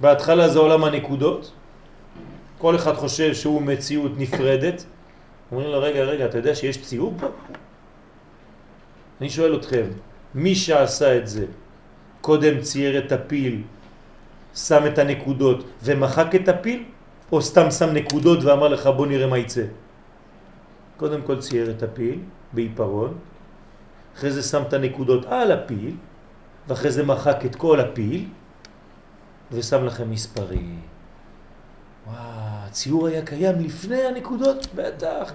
בהתחלה זה עולם הנקודות, כל אחד חושב שהוא מציאות נפרדת, אומרים לו, רגע, רגע, אתה יודע שיש ציור פה? אני שואל אתכם, מי שעשה את זה, קודם צייר את הפיל, שם את הנקודות ומחק את הפיל, או סתם שם נקודות ואמר לך בוא נראה מה יצא? קודם כל צייר את הפיל בעיפרון, אחרי זה שם את הנקודות על הפיל, ואחרי זה מחק את כל הפיל, ושם לכם מספרים. וואו, הציור היה קיים לפני הנקודות? בטח.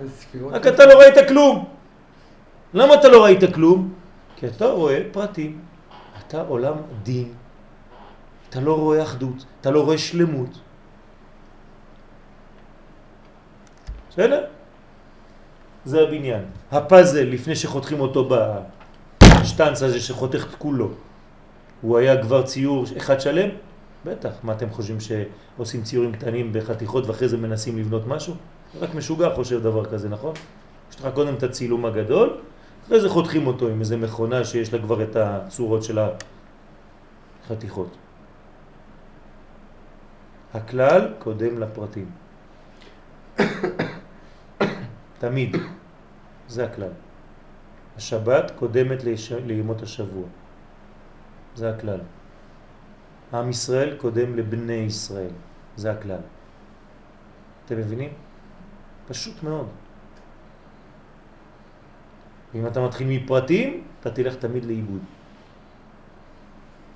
רק אתה לא ראית כלום. למה אתה לא ראית כלום? כי אתה רואה פרטים. אתה עולם דין. אתה לא רואה אחדות, אתה לא רואה שלמות. בסדר? זה הבניין. הפאזל, לפני שחותכים אותו בשטנץ הזה שחותך את כולו, הוא היה כבר ציור אחד שלם? בטח. מה אתם חושבים שעושים ציורים קטנים בחתיכות ואחרי זה מנסים לבנות משהו? רק משוגע חושב דבר כזה, נכון? יש לך קודם את הצילום הגדול, אחרי זה חותכים אותו עם איזה מכונה שיש לה כבר את הצורות של החתיכות. הכלל קודם לפרטים. תמיד. זה הכלל. השבת קודמת לימות השבוע. זה הכלל. עם ישראל קודם לבני ישראל. זה הכלל. אתם מבינים? פשוט מאוד. אם אתה מתחיל מפרטים, אתה תלך תמיד לאיבוד.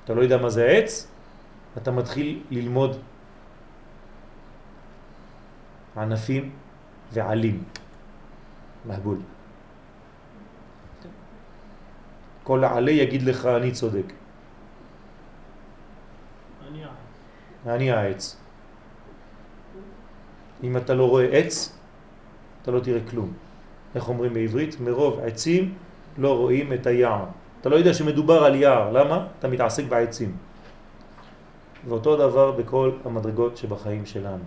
אתה לא יודע מה זה עץ, אתה מתחיל ללמוד ענפים ועלים. מהבול. כל העלה יגיד לך אני צודק. אני העץ. אם אתה לא רואה עץ, אתה לא תראה כלום. איך אומרים בעברית? מרוב עצים לא רואים את היער. אתה לא יודע שמדובר על יער, למה? אתה מתעסק בעצים. ואותו דבר בכל המדרגות שבחיים שלנו.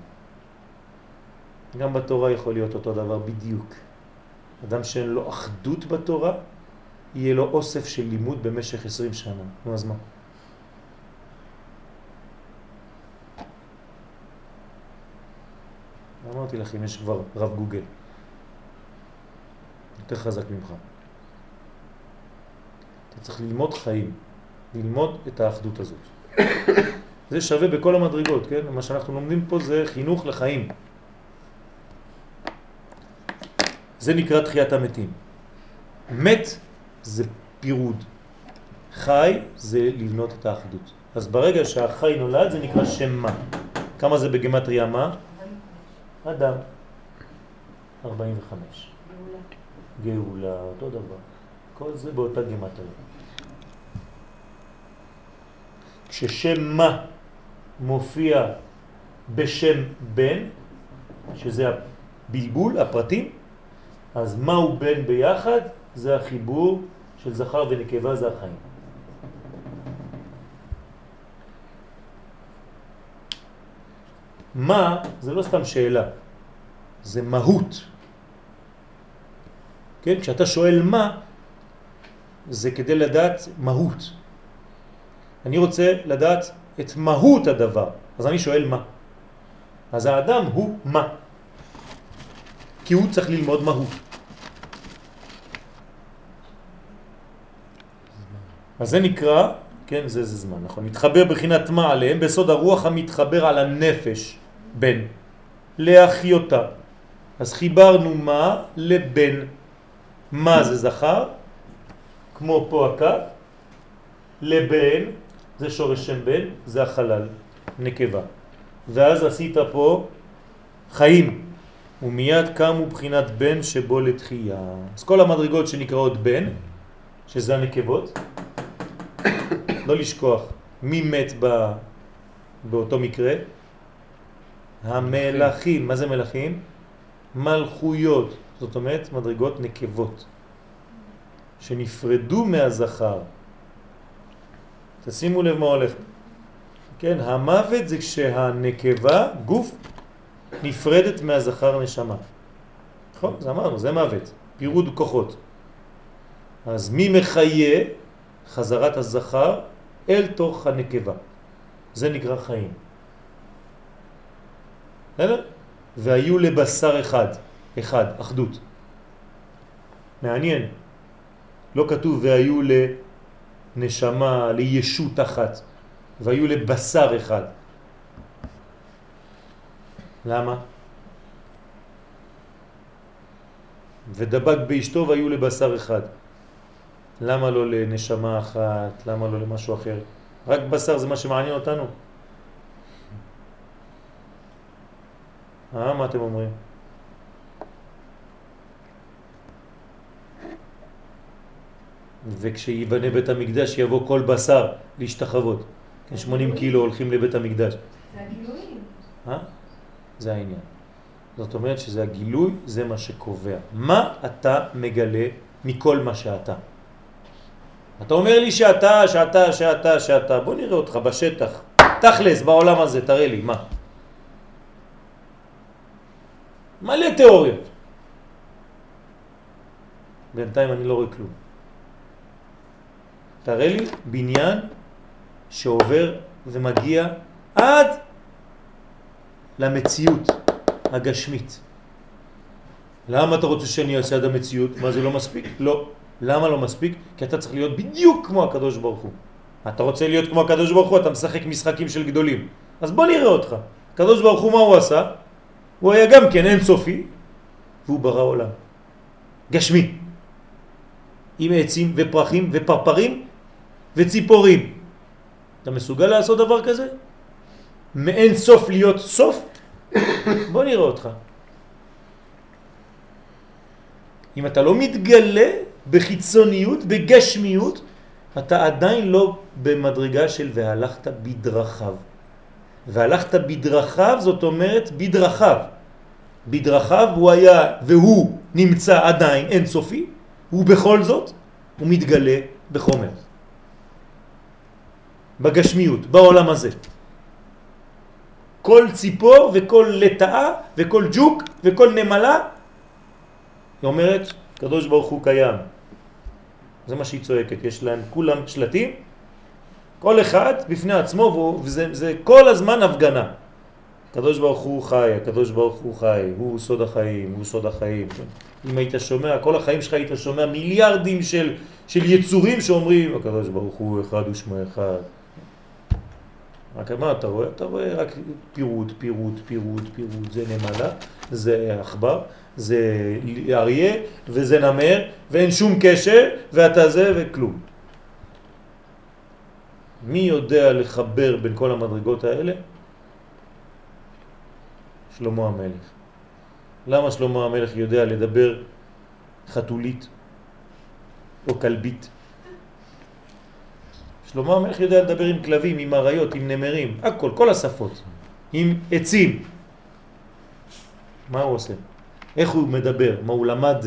גם בתורה יכול להיות אותו דבר בדיוק. אדם שאין לו אחדות בתורה, יהיה לו אוסף של לימוד במשך 20 שנה. נו, אז מה? אמרתי לכם, יש כבר רב גוגל. יותר חזק ממך. אתה צריך ללמוד חיים, ללמוד את האחדות הזאת. זה שווה בכל המדרגות, כן? מה שאנחנו לומדים פה זה חינוך לחיים. זה נקרא תחיית המתים. מת זה פירוד. חי זה לבנות את האחדות. אז ברגע שהחי נולד זה נקרא שם מה. כמה זה בגמטריה מה? אדם. 45. גאולה. גאולה, אותו דבר. כל זה באותה גמטריה. כששם מה מופיע בשם בן, שזה הבלבול, הפרטים, אז מהו בן ביחד? זה החיבור של זכר ונקבה, זה החיים. מה זה לא סתם שאלה, זה מהות. כן? כשאתה שואל מה, זה כדי לדעת מהות. אני רוצה לדעת את מהות הדבר, אז אני שואל מה. אז האדם הוא מה. כי הוא צריך ללמוד מהות. אז זה נקרא, כן, זה, זה זמן, נכון, מתחבר בחינת מה עליהם, בסוד הרוח המתחבר על הנפש, בן, להחיותה. אז חיברנו מה לבן. מה זה זכר, כמו פה הקו, לבן, זה שורש שם בן, זה החלל, נקבה. ואז עשית פה חיים, ומיד קמו בחינת בן שבו לתחייה. אז כל המדרגות שנקראות בן, שזה הנקבות, לא לשכוח מי מת ב... באותו מקרה? המלאכים. מה זה מלאכים? מלכויות, זאת אומרת מדרגות נקבות, שנפרדו מהזכר. תשימו לב מה הולך. כן, המוות זה כשהנקבה, גוף, נפרדת מהזכר נשמה. נכון? זה אמרנו, זה מוות, פירוד כוחות. אז מי מחיה? חזרת הזכר אל תוך הנקבה. זה נקרא חיים. והיו לבשר אחד, אחד, אחדות. מעניין. לא כתוב והיו לנשמה, לישות אחת, והיו לבשר אחד. למה? ודבק באשתו והיו לבשר אחד. למה לא לנשמה אחת? למה לא למשהו אחר? רק בשר זה מה שמעניין אותנו. אה, מה אתם אומרים? וכשיבנה בית המקדש יבוא כל בשר להשתחוות. 80 כן, קילו הולכים לבית המקדש. זה הגילויים. אה? זה העניין. זאת אומרת שזה הגילוי, זה מה שקובע. מה אתה מגלה מכל מה שאתה? אתה אומר לי שאתה, שאתה, שאתה, שאתה. בוא נראה אותך בשטח. תכלס, בעולם הזה, תראה לי, מה? מלא תיאוריות. בינתיים אני לא רואה כלום. תראה לי בניין שעובר ומגיע עד למציאות הגשמית. למה אתה רוצה שאני אעשה עד המציאות? מה זה לא מספיק? לא. למה לא מספיק? כי אתה צריך להיות בדיוק כמו הקדוש ברוך הוא. אתה רוצה להיות כמו הקדוש ברוך הוא, אתה משחק משחקים של גדולים. אז בוא נראה אותך. הקדוש ברוך הוא מה הוא עשה? הוא היה גם כן אין סופי, והוא ברא עולם. גשמי. עם עצים ופרחים ופרפרים וציפורים. אתה מסוגל לעשות דבר כזה? מאין סוף להיות סוף? בוא נראה אותך. אם אתה לא מתגלה בחיצוניות, בגשמיות, אתה עדיין לא במדרגה של והלכת בדרכיו. והלכת בדרכיו זאת אומרת בדרכיו. בדרכיו הוא היה והוא נמצא עדיין אינסופי, ובכל זאת הוא מתגלה בחומר. בגשמיות, בעולם הזה. כל ציפור וכל לטאה וכל ג'וק וכל נמלה, היא אומרת, קדוש ברוך הוא קיים. זה מה שהיא צועקת, יש להם כולם שלטים, כל אחד בפני עצמו, וזה זה כל הזמן הפגנה. קדוש ברוך הוא חי, הקדוש ברוך הוא חי, הוא סוד החיים, הוא סוד החיים. אם היית שומע, כל החיים שלך היית שומע מיליארדים של, של יצורים שאומרים, הקדוש ברוך הוא אחד ושמו אחד. רק מה אתה רואה? אתה רואה רק פירוט, פירוט, פירוט, פירוט, זה נמלה, זה עכבר, זה אריה וזה נמר ואין שום קשר ואתה זה וכלום. מי יודע לחבר בין כל המדרגות האלה? שלמה המלך. למה שלמה המלך יודע לדבר חתולית או כלבית? שלמה המלך יודע לדבר עם כלבים, עם אריות, עם נמרים, הכל, כל השפות, עם עצים. מה הוא עושה? איך הוא מדבר? מה הוא למד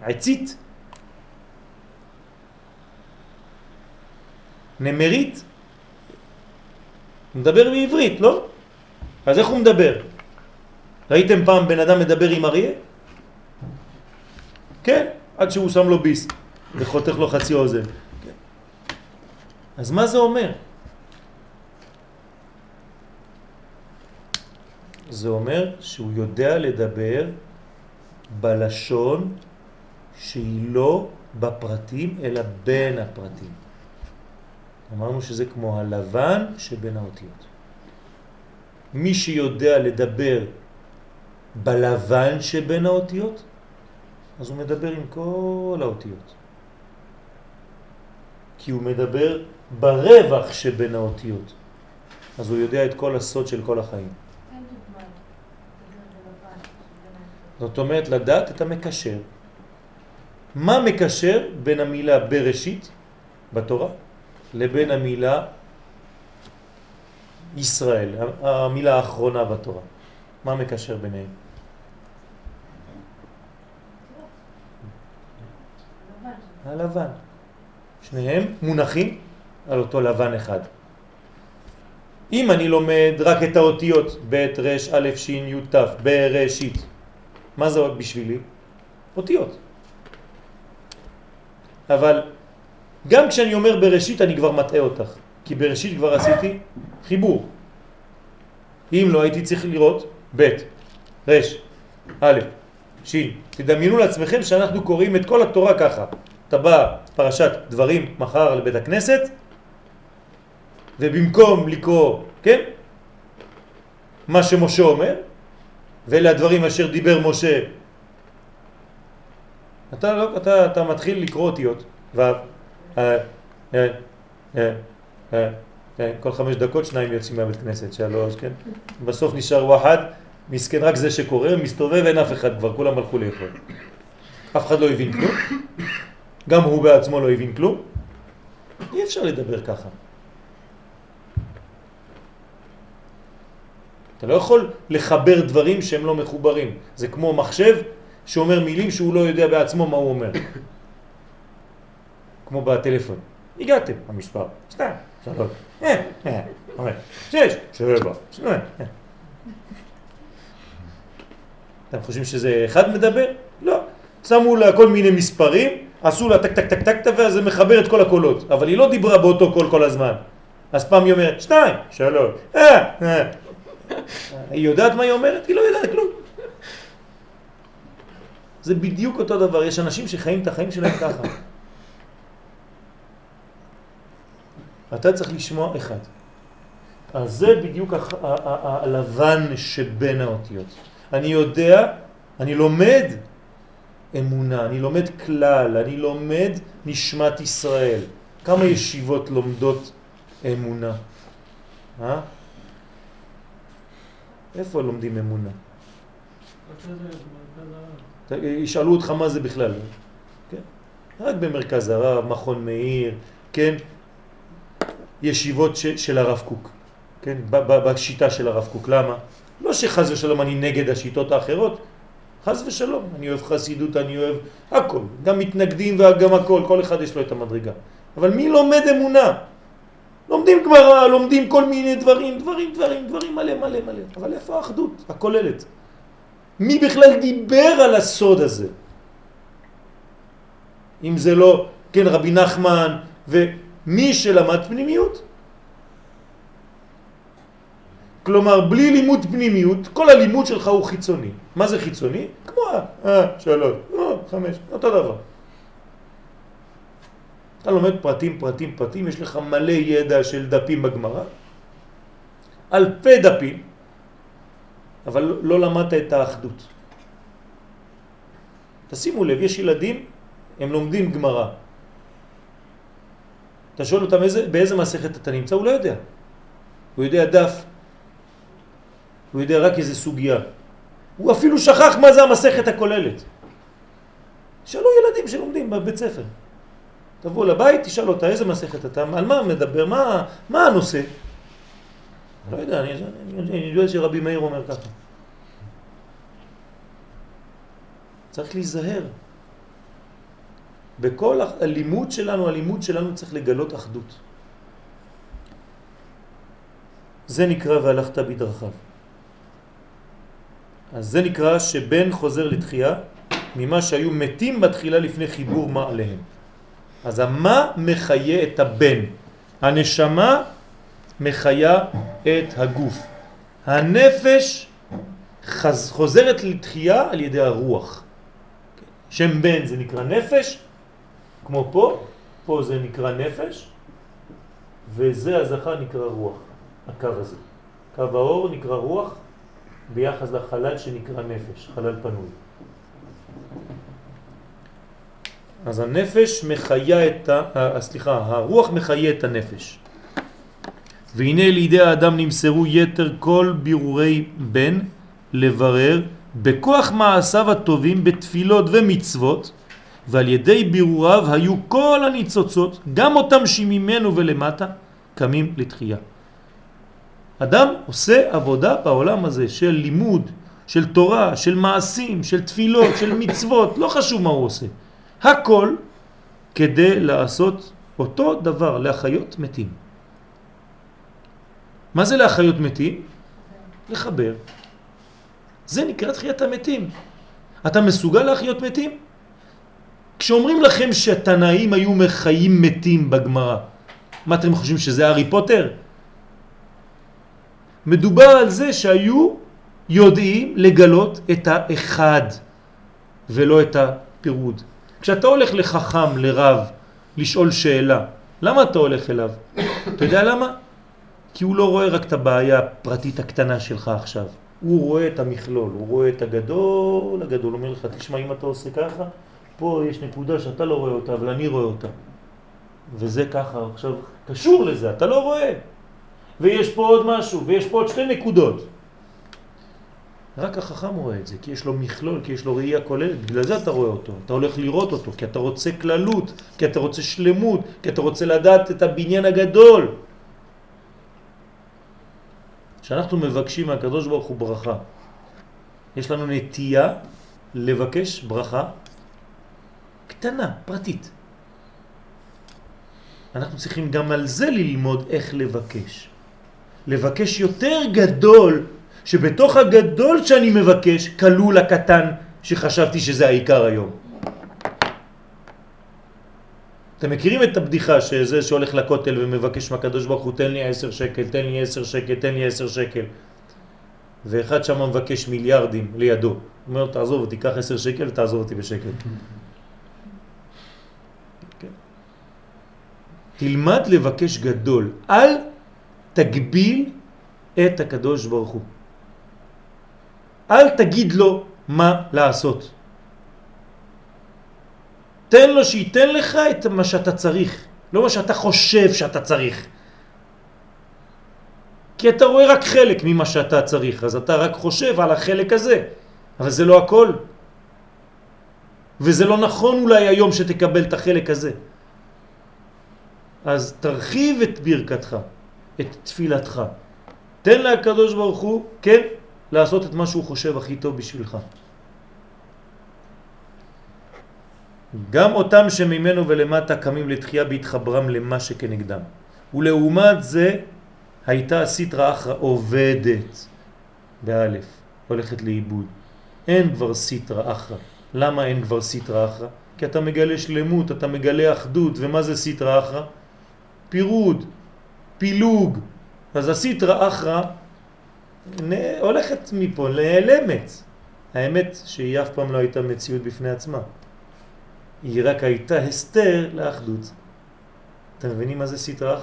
עצית? נמרית? מדבר בעברית, לא? אז איך הוא מדבר? ראיתם פעם בן אדם מדבר עם אריה? כן, עד שהוא שם לו ביס וחותך לו חצי אוזן. כן. אז מה זה אומר? זה אומר שהוא יודע לדבר בלשון שהיא לא בפרטים אלא בין הפרטים. אמרנו שזה כמו הלבן שבין האותיות. מי שיודע לדבר בלבן שבין האותיות, אז הוא מדבר עם כל האותיות. כי הוא מדבר ברווח שבין האותיות. אז הוא יודע את כל הסוד של כל החיים. זאת אומרת לדעת את המקשר. מה מקשר בין המילה בראשית בתורה לבין המילה ישראל, המילה האחרונה בתורה? מה מקשר ביניהם? הלבן. שניהם מונחים על אותו לבן אחד. אם אני לומד רק את האותיות ב' ר' א' ש' י' ת' בראשית, מה זה בשבילי? אותיות. אבל גם כשאני אומר בראשית אני כבר מטעה אותך, כי בראשית כבר עשיתי חיבור. אם לא הייתי צריך לראות ב', רש, א', שין. תדמיינו לעצמכם שאנחנו קוראים את כל התורה ככה. אתה בא פרשת דברים מחר לבית הכנסת, ובמקום לקרוא, כן, מה שמשה אומר, ואלה הדברים אשר דיבר משה, אתה, לא, אתה, אתה מתחיל לקרוא אותיות, ו', כל חמש דקות שניים יוצאים מהבית כנסת, שלוש, כן? בסוף נשאר וואחד, מסכן רק זה שקורא, מסתובב, אין אף אחד כבר, כולם הלכו לאכול. אף אחד לא הבין כלום, גם הוא בעצמו לא הבין כלום. אי אפשר לדבר ככה. אתה לא יכול לחבר דברים שהם לא מחוברים. זה כמו מחשב שאומר מילים שהוא לא יודע בעצמו מה הוא אומר. כמו בטלפון. הגעתם, המספר. שתיים, שלוש, אה, אה, חמש, שש, שבע, שמונה. אתם חושבים שזה אחד מדבר? לא. שמו לה כל מיני מספרים, עשו לה טק טק טק טק ואז זה מחבר את כל הקולות. אבל היא לא דיברה באותו קול כל הזמן. אז פעם היא אומרת שתיים, שלוש, אה, אה. היא יודעת מה היא אומרת? היא לא יודעת כלום. זה בדיוק אותו דבר, יש אנשים שחיים את החיים שלהם ככה. אתה צריך לשמוע אחד. אז זה בדיוק הלבן שבין האותיות. אני יודע, אני לומד אמונה, אני לומד כלל, אני לומד נשמת ישראל. כמה ישיבות לומדות אמונה? אה? איפה לומדים אמונה? ישאלו אותך מה זה בכלל. כן? רק במרכז הרב, מכון מאיר, כן? ישיבות ש, של הרב קוק, כן? בשיטה של הרב קוק. למה? לא שחז ושלום אני נגד השיטות האחרות, חז ושלום, אני אוהב חסידות, אני אוהב הכל, גם מתנגדים וגם הכל, כל אחד יש לו את המדרגה. אבל מי לומד אמונה? לומדים גמרא, לומדים כל מיני דברים, דברים, דברים, דברים מלא מלא מלא. אבל איפה האחדות הכוללת? מי בכלל דיבר על הסוד הזה? אם זה לא, כן, רבי נחמן, ומי שלמד פנימיות. כלומר, בלי לימוד פנימיות, כל הלימוד שלך הוא חיצוני. מה זה חיצוני? כמו אה, שלוש, אה, חמש, אותו דבר. אתה לומד פרטים, פרטים, פרטים, יש לך מלא ידע של דפים בגמרא, אלפי דפים, אבל לא למדת את האחדות. תשימו לב, יש ילדים, הם לומדים גמרא. אתה שואל אותם איזה, באיזה מסכת אתה נמצא, הוא לא יודע. הוא יודע דף, הוא יודע רק איזה סוגיה. הוא אפילו שכח מה זה המסכת הכוללת. שאלו ילדים שלומדים בבית ספר. תבוא לבית, תשאל אותה איזה מסכת אתה, על מה מדבר, מה, מה הנושא? לא יודע, אני, אני, אני יודע שרבי מאיר אומר ככה. צריך להיזהר. בכל הלימוד שלנו, הלימוד שלנו צריך לגלות אחדות. זה נקרא והלכת בדרכיו. אז זה נקרא שבן חוזר לתחייה ממה שהיו מתים בתחילה לפני חיבור מה עליהם. אז המה מחיה את הבן? הנשמה מחיה את הגוף. הנפש חוזרת לתחייה על ידי הרוח. שם בן זה נקרא נפש, כמו פה, פה זה נקרא נפש, וזה הזכר נקרא רוח, הקו הזה. קו האור נקרא רוח ביחס לחלל שנקרא נפש, חלל פנוי. אז הנפש מחיה את ה... אה, סליחה, הרוח מחיה את הנפש. והנה לידי האדם נמסרו יתר כל בירורי בן לברר בכוח מעשיו הטובים בתפילות ומצוות ועל ידי בירוריו היו כל הניצוצות, גם אותם שממנו ולמטה, קמים לתחייה. אדם עושה עבודה בעולם הזה של לימוד, של תורה, של מעשים, של תפילות, של מצוות, לא חשוב מה הוא עושה. הכל כדי לעשות אותו דבר להחיות מתים. מה זה להחיות מתים? לחבר. זה נקרא תחיית המתים. אתה מסוגל להחיות מתים? כשאומרים לכם שהתנאים היו מחיים מתים בגמרא, מה אתם חושבים שזה הארי פוטר? מדובר על זה שהיו יודעים לגלות את האחד ולא את הפירוד. כשאתה הולך לחכם, לרב, לשאול שאלה, למה אתה הולך אליו? אתה יודע למה? כי הוא לא רואה רק את הבעיה הפרטית הקטנה שלך עכשיו. הוא רואה את המכלול, הוא רואה את הגדול, הגדול. אומר לך, תשמע, אם אתה עושה ככה, פה יש נקודה שאתה לא רואה אותה, אבל אני רואה אותה. וזה ככה, עכשיו, קשור לזה, אתה לא רואה. ויש פה עוד משהו, ויש פה עוד שתי נקודות. רק החכם רואה את זה, כי יש לו מכלול, כי יש לו ראייה כוללת, בגלל זה אתה רואה אותו, אתה הולך לראות אותו, כי אתה רוצה כללות, כי אתה רוצה שלמות, כי אתה רוצה לדעת את הבניין הגדול. כשאנחנו מבקשים מהקדוש ברוך הוא ברכה, יש לנו נטייה לבקש ברכה קטנה, פרטית. אנחנו צריכים גם על זה ללמוד איך לבקש. לבקש יותר גדול, שבתוך הגדול שאני מבקש כלול הקטן שחשבתי שזה העיקר היום. אתם מכירים את הבדיחה שזה שהולך לכותל ומבקש מהקדוש ברוך הוא תן לי עשר שקל, תן לי עשר שקל, תן לי עשר שקל ואחד שם מבקש מיליארדים לידו הוא אומר תעזוב אותי, קח עשר שקל ותעזוב אותי בשקל כן. תלמד לבקש גדול, אל תגביל את הקדוש ברוך הוא אל תגיד לו מה לעשות תן לו שייתן לך את מה שאתה צריך, לא מה שאתה חושב שאתה צריך. כי אתה רואה רק חלק ממה שאתה צריך, אז אתה רק חושב על החלק הזה, אבל זה לא הכל. וזה לא נכון אולי היום שתקבל את החלק הזה. אז תרחיב את ברכתך, את תפילתך. תן לקדוש ברוך הוא, כן, לעשות את מה שהוא חושב הכי טוב בשבילך. גם אותם שממנו ולמטה קמים לתחייה בהתחברם למה שכנגדם. ולעומת זה הייתה הסטרה אחרא עובדת באלף, הולכת לאיבוד. אין כבר סטרה אחרא. למה אין כבר סטרה אחרא? כי אתה מגלה שלמות, אתה מגלה אחדות, ומה זה סטרה אחרא? פירוד, פילוג. אז הסטרה אחרא הולכת מפה, נעלמת. האמת שהיא אף פעם לא הייתה מציאות בפני עצמה. היא רק הייתה הסתר לאחדות. אתם מבינים מה זה סטרה?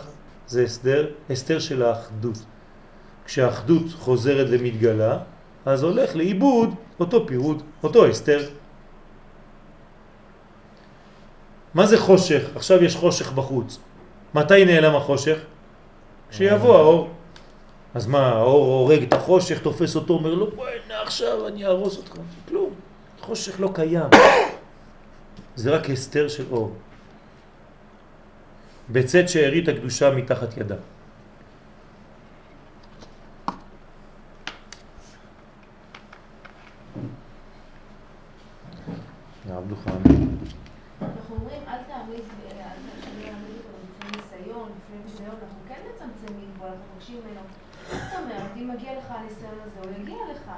זה הסדר, הסתר של האחדות. כשהאחדות חוזרת ומתגלה, אז הולך לאיבוד אותו פירוד, אותו הסתר. מה זה חושך? עכשיו יש חושך בחוץ. מתי נעלם החושך? כשיבוא האור. אז מה, האור הורג את החושך, תופס אותו, אומר לו, בואי הנה עכשיו אני ארוס אותך. כלום, חושך לא קיים. זה רק הסתר של אור. בצאת שארית הקדושה מתחת ידה. אנחנו אומרים, אל תעמיד, ניסיון, לפני ניסיון, אנחנו כן מצמצמים פה, אנחנו מבקשים ממנו. זאת אומרת, אם מגיע לך הניסיון הזה, הוא יגיע לך.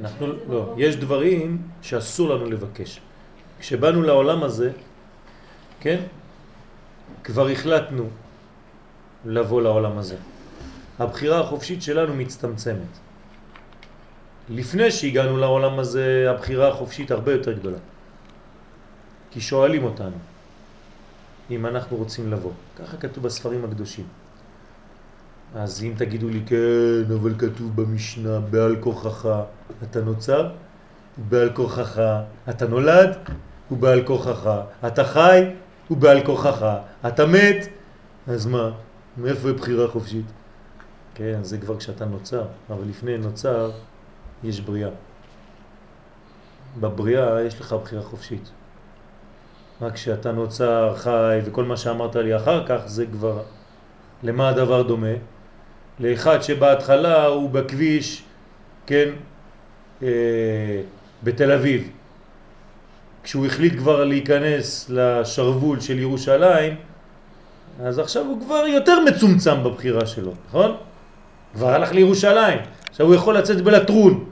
אנחנו, לא, יש דברים שאסור לנו לבקש. כשבאנו לעולם הזה, כן, כבר החלטנו לבוא לעולם הזה. הבחירה החופשית שלנו מצטמצמת. לפני שהגענו לעולם הזה, הבחירה החופשית הרבה יותר גדולה. כי שואלים אותנו אם אנחנו רוצים לבוא. ככה כתוב בספרים הקדושים. אז אם תגידו לי, כן, אבל כתוב במשנה, בעל כוחך אתה נוצר, בעל כוחך אתה נולד, ובעל כוחך אתה חי, ובעל כוחך אתה מת, אז מה? מאיפה בחירה חופשית? כן, זה כבר כשאתה נוצר, אבל לפני נוצר יש בריאה. בבריאה יש לך בחירה חופשית. רק כשאתה נוצר, חי, וכל מה שאמרת לי אחר כך, זה כבר... למה הדבר דומה? לאחד שבהתחלה הוא בכביש, כן, בתל אביב, כשהוא החליט כבר להיכנס לשרבול של ירושלים, אז עכשיו הוא כבר יותר מצומצם בבחירה שלו, נכון? כבר הלך לירושלים, עכשיו הוא יכול לצאת בלטרון,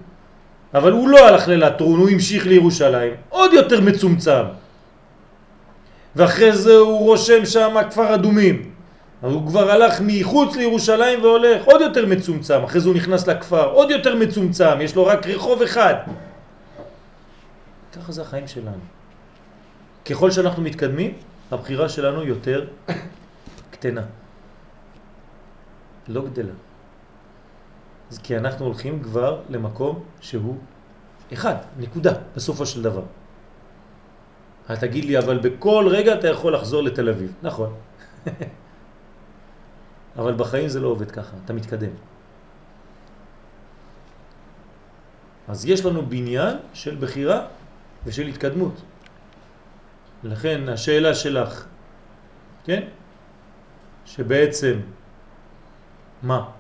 אבל הוא לא הלך ללטרון, הוא המשיך לירושלים, עוד יותר מצומצם. ואחרי זה הוא רושם שם כפר אדומים, הוא כבר הלך מחוץ לירושלים והולך עוד יותר מצומצם, אחרי זה הוא נכנס לכפר, עוד יותר מצומצם, יש לו רק רחוב אחד. ככה זה החיים שלנו. ככל שאנחנו מתקדמים, הבחירה שלנו יותר קטנה, לא גדלה. אז כי אנחנו הולכים כבר למקום שהוא אחד, נקודה, בסופו של דבר. תגיד לי, אבל בכל רגע אתה יכול לחזור לתל אביב. נכון. אבל בחיים זה לא עובד ככה, אתה מתקדם. אז יש לנו בניין של בחירה ושל התקדמות. לכן השאלה שלך, כן? שבעצם, מה?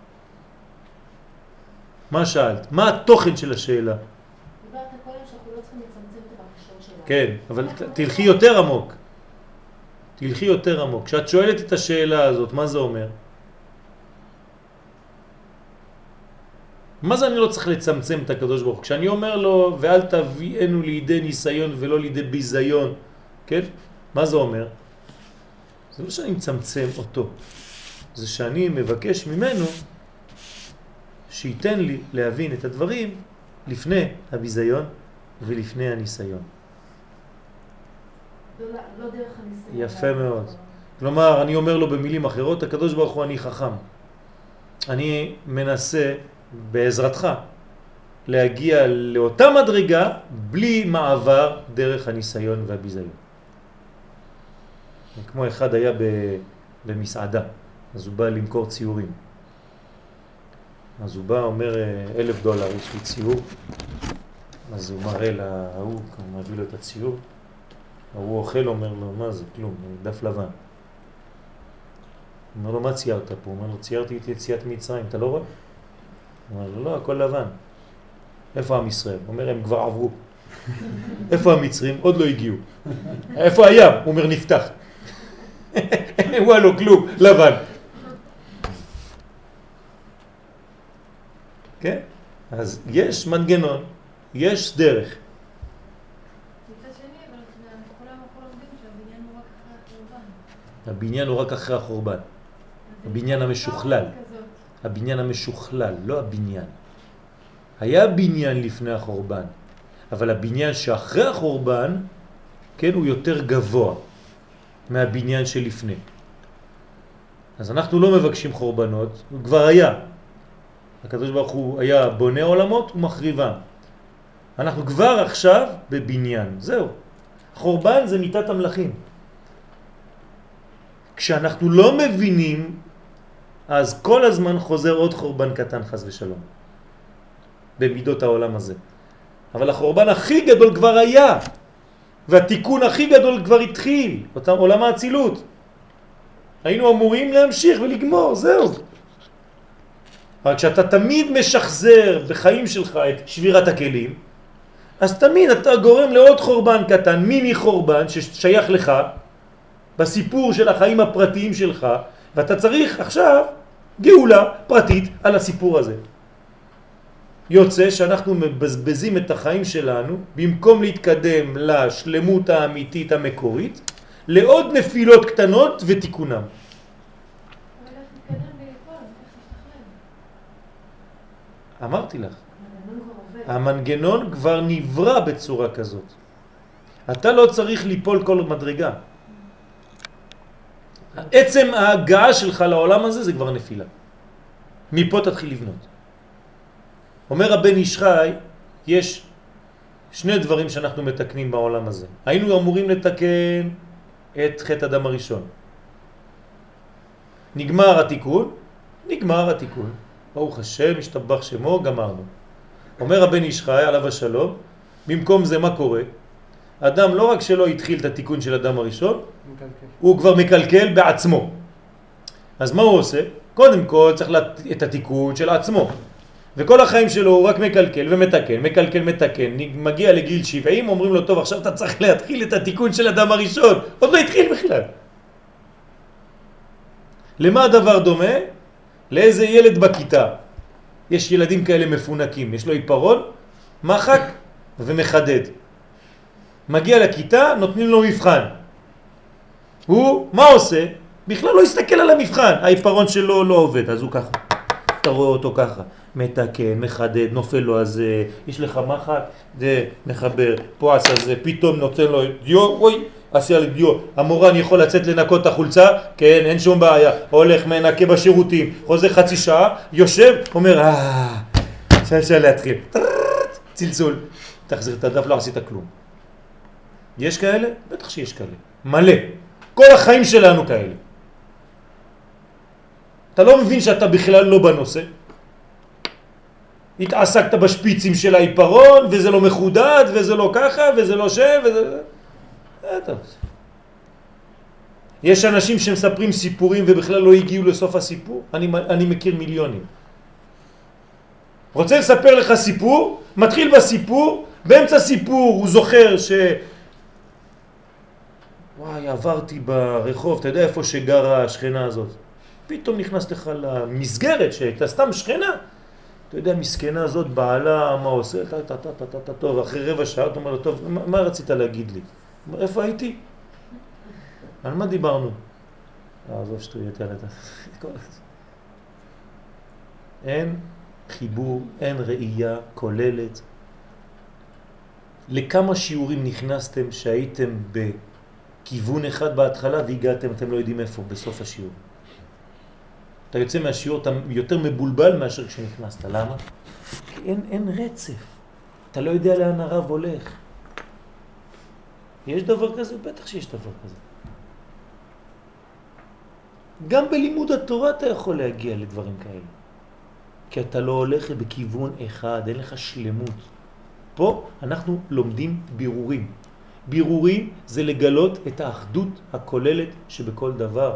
מה שאלת? מה התוכן של השאלה? דיברת קודם שאנחנו לא צריכים לצמצם את הבקשות שלנו. כן, אבל תלכי יותר עמוק. תלכי יותר עמוק. כשאת שואלת את השאלה הזאת, מה זה אומר? מה זה אני לא צריך לצמצם את הקדוש ברוך הוא? כשאני אומר לו, ואל תביאנו לידי ניסיון ולא לידי ביזיון, כן? מה זה אומר? זה לא שאני מצמצם אותו, זה שאני מבקש ממנו שייתן לי להבין את הדברים לפני הביזיון ולפני הניסיון. לא, לא דרך הניסיון. יפה מאוד. כלומר, אני אומר לו במילים אחרות, הקדוש ברוך הוא אני חכם. אני מנסה בעזרתך להגיע לאותה מדרגה בלי מעבר דרך הניסיון והביזיון. כמו אחד היה במסעדה, אז הוא בא למכור ציורים. אז הוא בא, אומר, אלף דולר, יש לי ציור. אז הוא מראה להוא, הוא מביא לו את הציור. ההוא אוכל, אומר לו, מה זה, כלום, דף לבן. הוא אומר לו, מה ציירת פה? הוא אומר לו, ציירתי את יציאת מצרים, אתה לא רואה? הוא אומר לו, לא, הכל לבן. איפה עם ישראל? הוא אומר, הם כבר עברו. איפה המצרים? עוד לא הגיעו. איפה הים? הוא אומר, נפתח. הוא היה לו כלום, לבן. כן? אז יש מנגנון, יש דרך. הבניין הוא רק אחרי החורבן. הבניין המשוכלל. הבניין המשוכלל, לא הבניין. היה בניין לפני החורבן, אבל הבניין שאחרי החורבן, כן, הוא יותר גבוה מהבניין שלפני. אז אנחנו לא מבקשים חורבנות, הוא כבר היה. הקדוש ברוך הוא היה בונה עולמות ומחריבם. אנחנו כבר עכשיו בבניין, זהו. חורבן זה מיטת המלאכים. כשאנחנו לא מבינים, אז כל הזמן חוזר עוד חורבן קטן חס ושלום. במידות העולם הזה. אבל החורבן הכי גדול כבר היה, והתיקון הכי גדול כבר התחיל, אותם עולם האצילות. היינו אמורים להמשיך ולגמור, זהו. אבל כשאתה תמיד משחזר בחיים שלך את שבירת הכלים, אז תמיד אתה גורם לעוד חורבן קטן, מיני חורבן ששייך לך, בסיפור של החיים הפרטיים שלך, ואתה צריך עכשיו גאולה פרטית על הסיפור הזה. יוצא שאנחנו מבזבזים את החיים שלנו במקום להתקדם לשלמות האמיתית המקורית לעוד נפילות קטנות ותיקונם. אמרתי לך. המנגנון כבר נברא בצורה כזאת. אתה לא צריך ליפול כל מדרגה. עצם ההגעה שלך לעולם הזה זה כבר נפילה. מפה תתחיל לבנות. אומר הבן איש חי, יש שני דברים שאנחנו מתקנים בעולם הזה. היינו אמורים לתקן את חטא אדם הראשון. נגמר התיקון, נגמר התיקון. ברוך השם, השתבח שמו, גמרנו. אומר הבן איש חי, עליו השלום, במקום זה מה קורה? אדם לא רק שלא התחיל את התיקון של אדם הראשון, הוא כבר מקלקל בעצמו. אז מה הוא עושה? קודם כל צריך לת... את התיקון של עצמו. וכל החיים שלו הוא רק מקלקל ומתקן, מקלקל, מתקן, מגיע לגיל 70, אומרים לו, טוב, עכשיו אתה צריך להתחיל את התיקון של אדם הראשון. עוד לא התחיל בכלל. למה הדבר דומה? לאיזה ילד בכיתה. יש ילדים כאלה מפונקים, יש לו עיפרון, מחק ומחדד. מגיע לכיתה, נותנים לו מבחן. הוא, מה עושה? בכלל לא הסתכל על המבחן, העיפרון שלו לא עובד, אז הוא ככה. אתה רואה אותו ככה, מתקן, מחדד, נופל לו אז יש לך מחט, זה מחבר, פה עשה זה, פתאום נותן לו דיו, אוי, עשייה לדיו. המורן יכול לצאת לנקות את החולצה, כן, אין שום בעיה. הולך, מנקה בשירותים, חוזר חצי שעה, יושב, אומר, אה, אפשר להתחיל. צלצול. תחזיר את הדף, לא עשית כלום. יש כאלה? בטח שיש כאלה. מלא. כל החיים שלנו כאלה. אתה לא מבין שאתה בכלל לא בנושא. התעסקת בשפיצים של העיפרון, וזה לא מחודד, וזה לא ככה, וזה לא שם, וזה... יש אנשים שמספרים סיפורים ובכלל לא הגיעו לסוף הסיפור, אני, אני מכיר מיליונים. רוצה לספר לך סיפור, מתחיל בסיפור, באמצע סיפור הוא זוכר ש... וואי, עברתי ברחוב, אתה יודע איפה שגרה השכנה הזאת. פתאום נכנס לך למסגרת שהייתה סתם שכנה. אתה יודע, מסכנה הזאת, בעלה, מה עושה? טה, טה, טה, טה, טה, טוב, אחרי רבע שעה אתה אומר לו, טוב, מה, מה רצית להגיד לי? איפה הייתי? על מה דיברנו? עזוב שטויות, יאללה, אין חיבור, אין ראייה כוללת. לכמה שיעורים נכנסתם שהייתם בכיוון אחד בהתחלה והגעתם, אתם לא יודעים איפה, בסוף השיעור. אתה יוצא מהשיעור, אתה יותר מבולבל מאשר כשנכנסת. למה? כי אין, אין רצף. אתה לא יודע לאן הרב הולך. יש דבר כזה? בטח שיש דבר כזה. גם בלימוד התורה אתה יכול להגיע לדברים כאלה. כי אתה לא הולך בכיוון אחד, אין לך שלמות. פה אנחנו לומדים בירורים. בירורים זה לגלות את האחדות הכוללת שבכל דבר.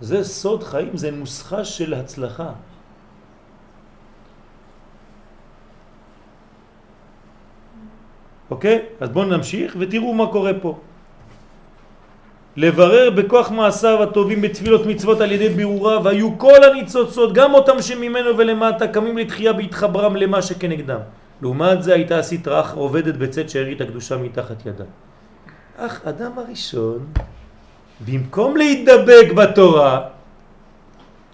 זה סוד חיים, זה נוסחה של הצלחה. אוקיי? אז בואו נמשיך ותראו מה קורה פה. לברר בכוח מעשיו הטובים בתפילות מצוות על ידי בירורה והיו כל הניצוצות גם אותם שממנו ולמטה קמים לתחייה בהתחברם למה שכנגדם. לעומת זה הייתה הסטרה עובדת בצאת שארית הקדושה מתחת ידה. אך אדם הראשון במקום להידבק בתורה,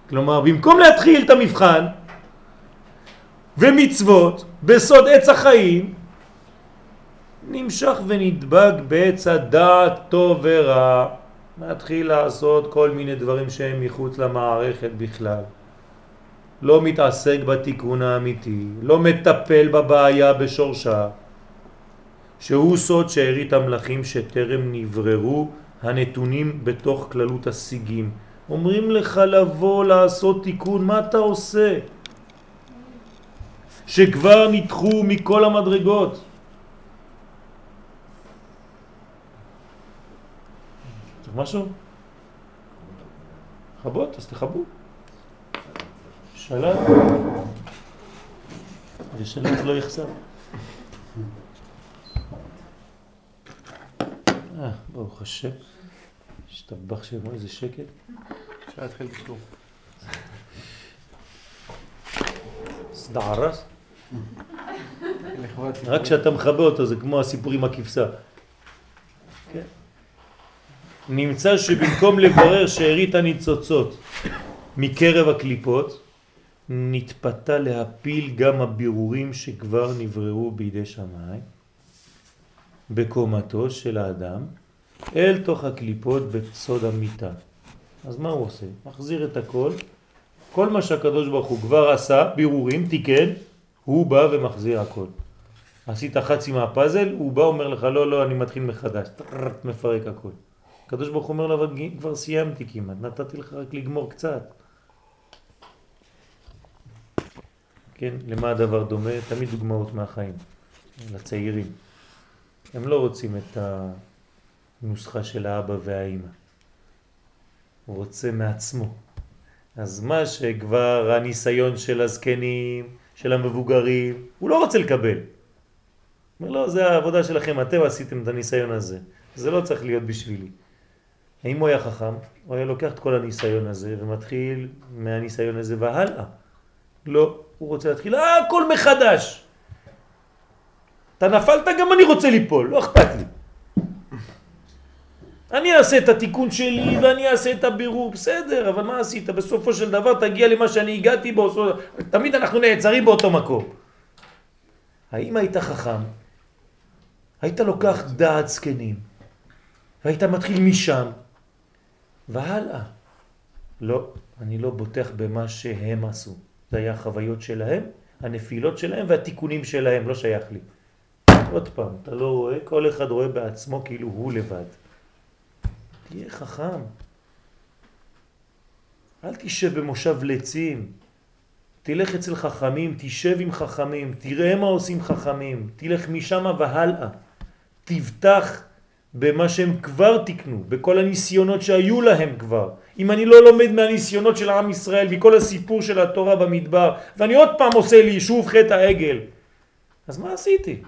כלומר במקום להתחיל את המבחן ומצוות בסוד עץ החיים, נמשך ונדבק בעץ הדעת טוב ורע, מתחיל לעשות כל מיני דברים שהם מחוץ למערכת בכלל. לא מתעסק בתיקון האמיתי, לא מטפל בבעיה בשורשה, שהוא סוד שארית המלאכים שטרם נבררו הנתונים בתוך כללות השיגים. אומרים לך לבוא לעשות תיקון, מה אתה עושה? שכבר נדחו מכל המדרגות. צריך משהו? חבות? אז תחבו. שלט. ושלט לא יחסר. אה, ברוך השם. השתבח שמו, איזה שקט. אפשר להתחיל בשיעור. סדערס. רק כשאתה מכבה אותו זה כמו הסיפור עם הכבשה. כן. נמצא שבמקום לברר שארית הניצוצות מקרב הקליפות, נתפתה להפיל גם הבירורים שכבר נבררו בידי שמיים בקומתו של האדם אל תוך הקליפות בסוד המיטה. אז מה הוא עושה? מחזיר את הכל, כל מה שהקדוש ברוך הוא כבר עשה, בירורים, תיקן, הוא בא ומחזיר הכל. עשית חצי מהפאזל, הוא בא אומר לך לא, לא, אני מתחיל מחדש, מפרק הכל. הקדוש ברוך הוא אומר לו, אבל כבר סיימתי כמעט, נתתי לך רק לגמור קצת. כן, למה הדבר דומה? תמיד דוגמאות מהחיים, לצעירים. הם לא רוצים את הנוסחה של האבא והאימא. הוא רוצה מעצמו. אז מה שכבר הניסיון של הזקנים, של המבוגרים, הוא לא רוצה לקבל. אומר, לא, זה העבודה שלכם, אתם עשיתם את הניסיון הזה. זה לא צריך להיות בשבילי. האם הוא היה חכם? הוא היה לוקח את כל הניסיון הזה ומתחיל מהניסיון הזה והלאה. לא, הוא רוצה להתחיל הכל מחדש. אתה נפלת, גם אני רוצה ליפול, לא אכפת לי. אני אעשה את התיקון שלי ואני אעשה את הבירור, בסדר, אבל מה עשית? בסופו של דבר תגיע למה שאני הגעתי בו, תמיד אנחנו נעצרים באותו מקום. האם היית חכם? היית לוקח דעת זקנים, והיית מתחיל משם, והלאה. לא, אני לא בוטח במה שהם עשו. זה היה החוויות שלהם, הנפילות שלהם והתיקונים שלהם, לא שייך לי. עוד פעם, אתה לא רואה, כל אחד רואה בעצמו כאילו הוא לבד. תהיה חכם. אל תשב במושב לצים. תלך אצל חכמים, תשב עם חכמים, תראה מה עושים חכמים, תלך משם והלאה. תבטח במה שהם כבר תקנו, בכל הניסיונות שהיו להם כבר. אם אני לא לומד מהניסיונות של העם ישראל, מכל הסיפור של התורה במדבר, ואני עוד פעם עושה לי שוב חטא העגל, אז מה עשיתי?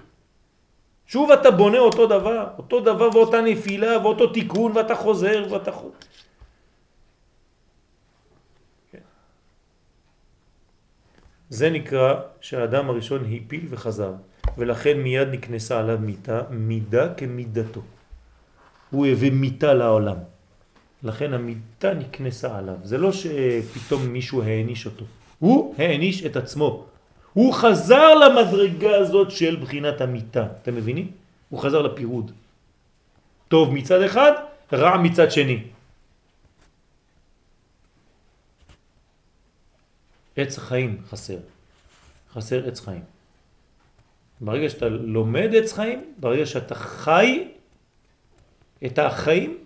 שוב אתה בונה אותו דבר, אותו דבר ואותה נפילה ואותו תיקון ואתה חוזר ואתה חוזר. כן. זה נקרא שהאדם הראשון הפיל וחזר, ולכן מיד נקנסה עליו מיטה, מידה כמידתו. הוא הביא מיטה לעולם. לכן המיטה נקנסה עליו. זה לא שפתאום מישהו העניש אותו. הוא העניש את עצמו. הוא חזר למדרגה הזאת של בחינת המיטה. אתם מבינים? הוא חזר לפירוד. טוב מצד אחד, רע מצד שני. עץ חיים חסר. חסר עץ חיים. ברגע שאתה לומד עץ חיים, ברגע שאתה חי את החיים,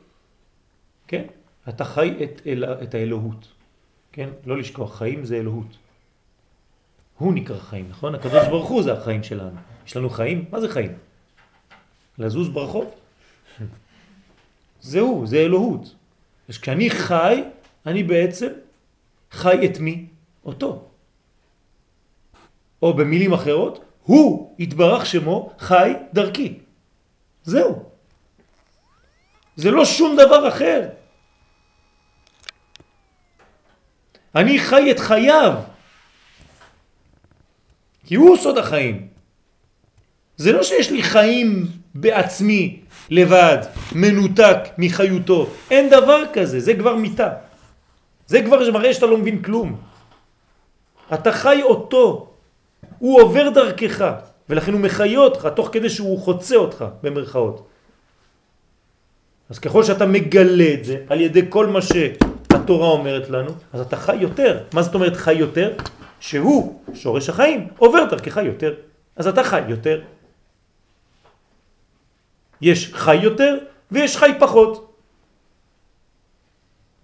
כן? אתה חי את, אל, את האלוהות, כן? לא לשכוח, חיים זה אלוהות. הוא נקרא חיים, נכון? הקדוש ברוך הוא זה החיים שלנו. יש לנו חיים? מה זה חיים? לזוז ברחוב? זהו, זה אלוהות. אז כשאני חי, אני בעצם חי את מי? אותו. או במילים אחרות, הוא התברך שמו חי דרכי. זהו. זה לא שום דבר אחר. אני חי את חייו, כי הוא סוד החיים. זה לא שיש לי חיים בעצמי, לבד, מנותק מחיותו. אין דבר כזה, זה כבר מיטה. זה כבר מראה שאתה לא מבין כלום. אתה חי אותו, הוא עובר דרכך, ולכן הוא מחיה אותך תוך כדי שהוא חוצה אותך, במרכאות. אז ככל שאתה מגלה את זה על ידי כל מה שהתורה אומרת לנו, אז אתה חי יותר. מה זאת אומרת חי יותר? שהוא, שורש החיים, עובר דרכך יותר. אז אתה חי יותר. יש חי יותר ויש חי פחות.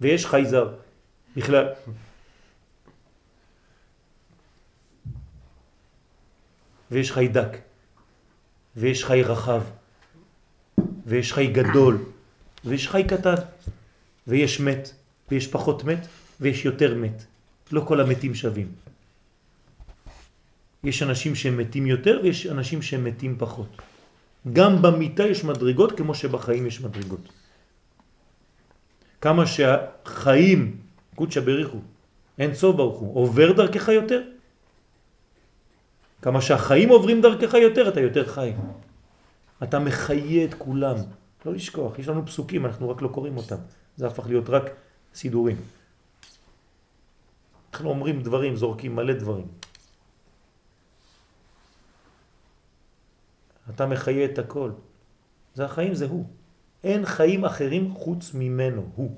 ויש חי זר, בכלל. ויש חי דק, ויש חי רחב, ויש חי גדול, ויש חי קטן, ויש מת, ויש פחות מת, ויש יותר מת. לא כל המתים שווים. יש אנשים שמתים יותר ויש אנשים שמתים פחות. גם במיטה יש מדרגות כמו שבחיים יש מדרגות. כמה שהחיים, קודשא בריחו, אין סוף ברוך הוא, עובר דרכך יותר, כמה שהחיים עוברים דרכך יותר, אתה יותר חי. אתה מחיה את כולם. לא לשכוח, יש לנו פסוקים, אנחנו רק לא קוראים אותם. זה הפך להיות רק סידורים. אנחנו אומרים דברים, זורקים מלא דברים. אתה מחיה את הכל. זה החיים, זה הוא. אין חיים אחרים חוץ ממנו, הוא.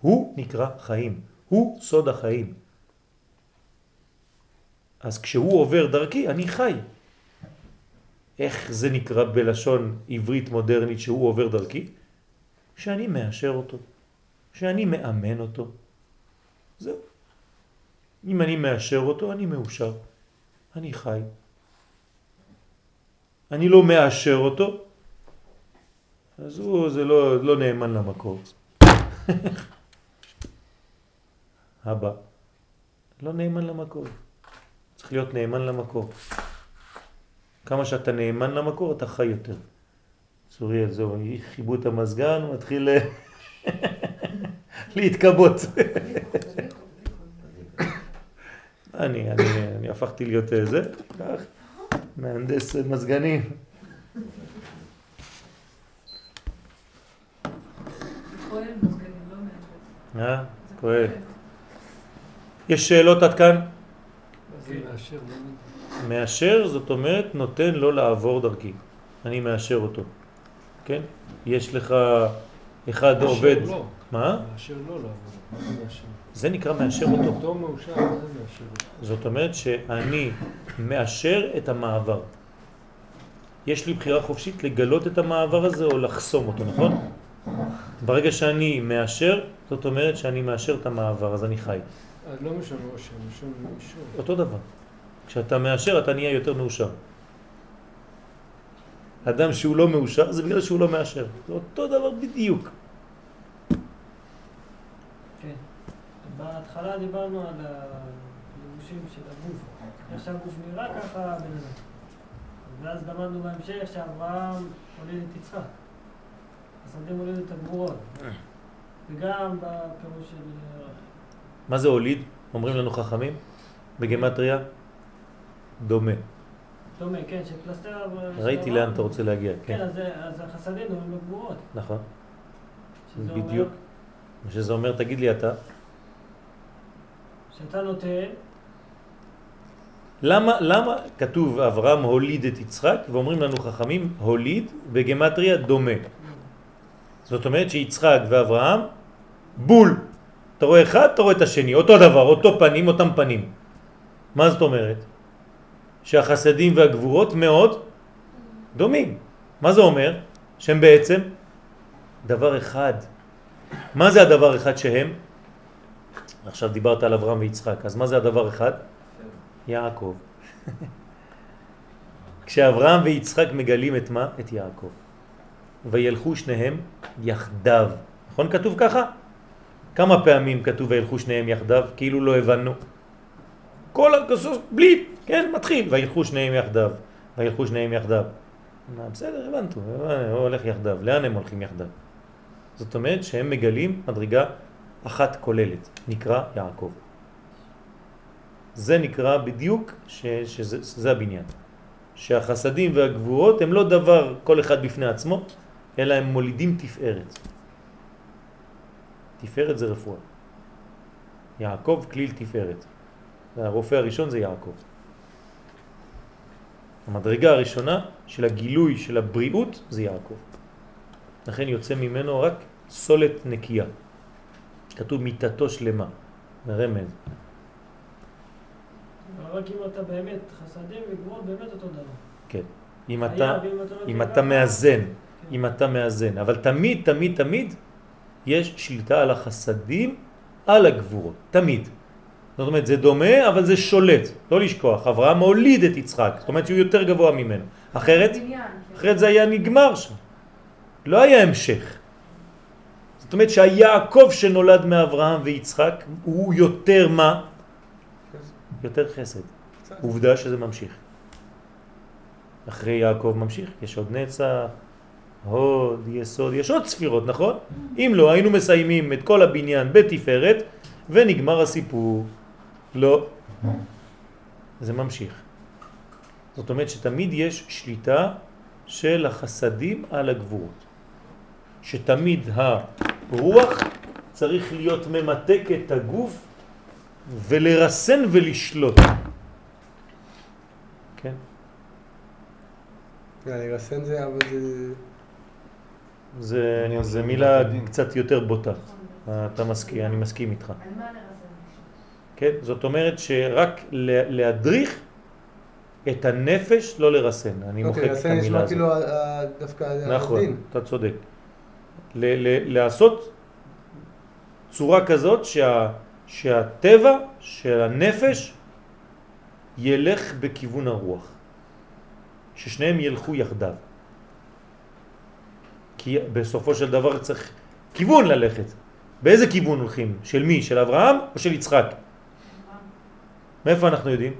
הוא נקרא חיים. הוא סוד החיים. אז כשהוא עובר דרכי, אני חי. איך זה נקרא בלשון עברית מודרנית שהוא עובר דרכי? שאני מאשר אותו, שאני מאמן אותו. זהו. אם אני מאשר אותו, אני מאושר. אני חי. אני לא מאשר אותו, אז הוא זה לא, לא נאמן למקור. הבא, לא נאמן למקור. צריך להיות נאמן למקור. כמה שאתה נאמן למקור, אתה חי יותר. צוריאל, זהו, חיבו את המזגן, מתחיל להתקבות. אני, אני, אני הפכתי להיות אה, זה, כך, מהנדס מזגנים. אה? כהן. יש שאלות עד כאן? זה מאשר, זאת אומרת נותן לו לעבור דרכי. אני מאשר אותו. כן? יש לך אחד מאשר עובד. לא. מה? מאשר לא לעבוד. מה זה נקרא מאשר אותו. אותו מאושר, זה מאשר? זאת אומרת שאני מאשר את המעבר. יש לי בחירה חופשית לגלות את המעבר הזה או לחסום אותו, נכון? ברגע שאני מאשר, זאת אומרת שאני מאשר את המעבר, אז אני חי. אז לא משנה מאושר, משנה מאושר. אותו דבר. כשאתה מאשר אתה נהיה יותר מאושר. אדם שהוא לא מאושר זה בגלל שהוא לא מאשר. זה אותו דבר בדיוק. כן. בהתחלה דיברנו על הלבושים של הגוף. איך שהגוף נראה ככה הבן אדם. ואז למדנו בהמשך שאברהם הוליד את יצחק. החסדים הוליד את הגבורות. וגם בפירוש של... מה זה הוליד? אומרים לנו חכמים? בגמטריה? דומה. דומה, כן, שפלסטר... של ראיתי לאן אתה רוצה להגיע, כן, כן. אז החסדים דומים לגבורות. נכון. שזה בדיוק. מה שזה אומר, תגיד לי אתה, שאתה נותן, למה, למה כתוב אברהם הוליד את יצחק ואומרים לנו חכמים הוליד בגמטריה דומה? זאת אומרת שיצחק ואברהם בול. אתה רואה אחד, אתה רואה את השני, אותו דבר, אותו פנים, אותם פנים. מה זאת אומרת? שהחסדים והגבורות מאוד דומים. מה זה אומר? שהם בעצם דבר אחד. מה זה הדבר אחד שהם? עכשיו דיברת על אברהם ויצחק, אז מה זה הדבר אחד? יעקב. כשאברהם ויצחק מגלים את מה? את יעקב. וילכו שניהם יחדיו. נכון כתוב ככה? כמה פעמים כתוב וילכו שניהם יחדיו? כאילו לא הבנו. כל הכסוס, בלי, כן, מתחיל. וילכו שניהם יחדיו. וילכו שניהם יחדיו. בסדר, הבנתו, הבנ- הוא הולך יחדיו. לאן הם הולכים יחדיו? זאת אומרת שהם מגלים מדרגה אחת כוללת, נקרא יעקב. זה נקרא בדיוק ש, שזה שזה הבניין. שהחסדים והגבורות הם לא דבר כל אחד בפני עצמו, אלא הם מולידים תפארת. תפארת זה רפואה. יעקב כליל תפארת. הרופא הראשון זה יעקב. המדרגה הראשונה של הגילוי של הבריאות זה יעקב. לכן יוצא ממנו רק סולת נקייה. כתוב מיטתו שלמה, רמז. רק אם אתה באמת חסדים וגבורות, באמת אותו דבר. כן. אם היה, אתה, לא אם אתה מאזן, כן. אם אתה מאזן, אבל תמיד, תמיד, תמיד יש שליטה על החסדים, על הגבורות, תמיד. זאת אומרת, זה דומה, אבל זה שולט, לא לשכוח. אברהם הוליד את יצחק, זאת אומרת שהוא יותר גבוה ממנו. אחרת, בניין, אחרת זה היה נגמר שם. לא היה המשך. זאת אומרת שהיעקב שנולד מאברהם ויצחק הוא יותר מה? יותר חסד. עובדה שזה ממשיך. אחרי יעקב ממשיך, יש עוד נצח, הוד, יסוד, יש עוד ספירות, נכון? אם לא, היינו מסיימים את כל הבניין בתפארת ונגמר הסיפור. לא. זה ממשיך. זאת אומרת שתמיד יש שליטה של החסדים על הגבורות. שתמיד הרוח צריך להיות ממתק את הגוף ולרסן ולשלוט. כן? לרסן זה, אבל זה... זה, זה מילה. קצת יותר בוטה. אתה מסכים, אני מסכים איתך. כן? זאת אומרת שרק להדריך את הנפש, לא לרסן. אני מוחק אוקיי, את רסן המילה נשמע הזאת. כאילו ה- ה- דווקא נכון. אתה צודק. ל- ל- לעשות צורה כזאת שה, שהטבע של הנפש ילך בכיוון הרוח. ששניהם ילכו יחדיו. כי בסופו של דבר צריך כיוון ללכת. באיזה כיוון הולכים? של מי? של אברהם או של יצחק? מאיפה אנחנו יודעים?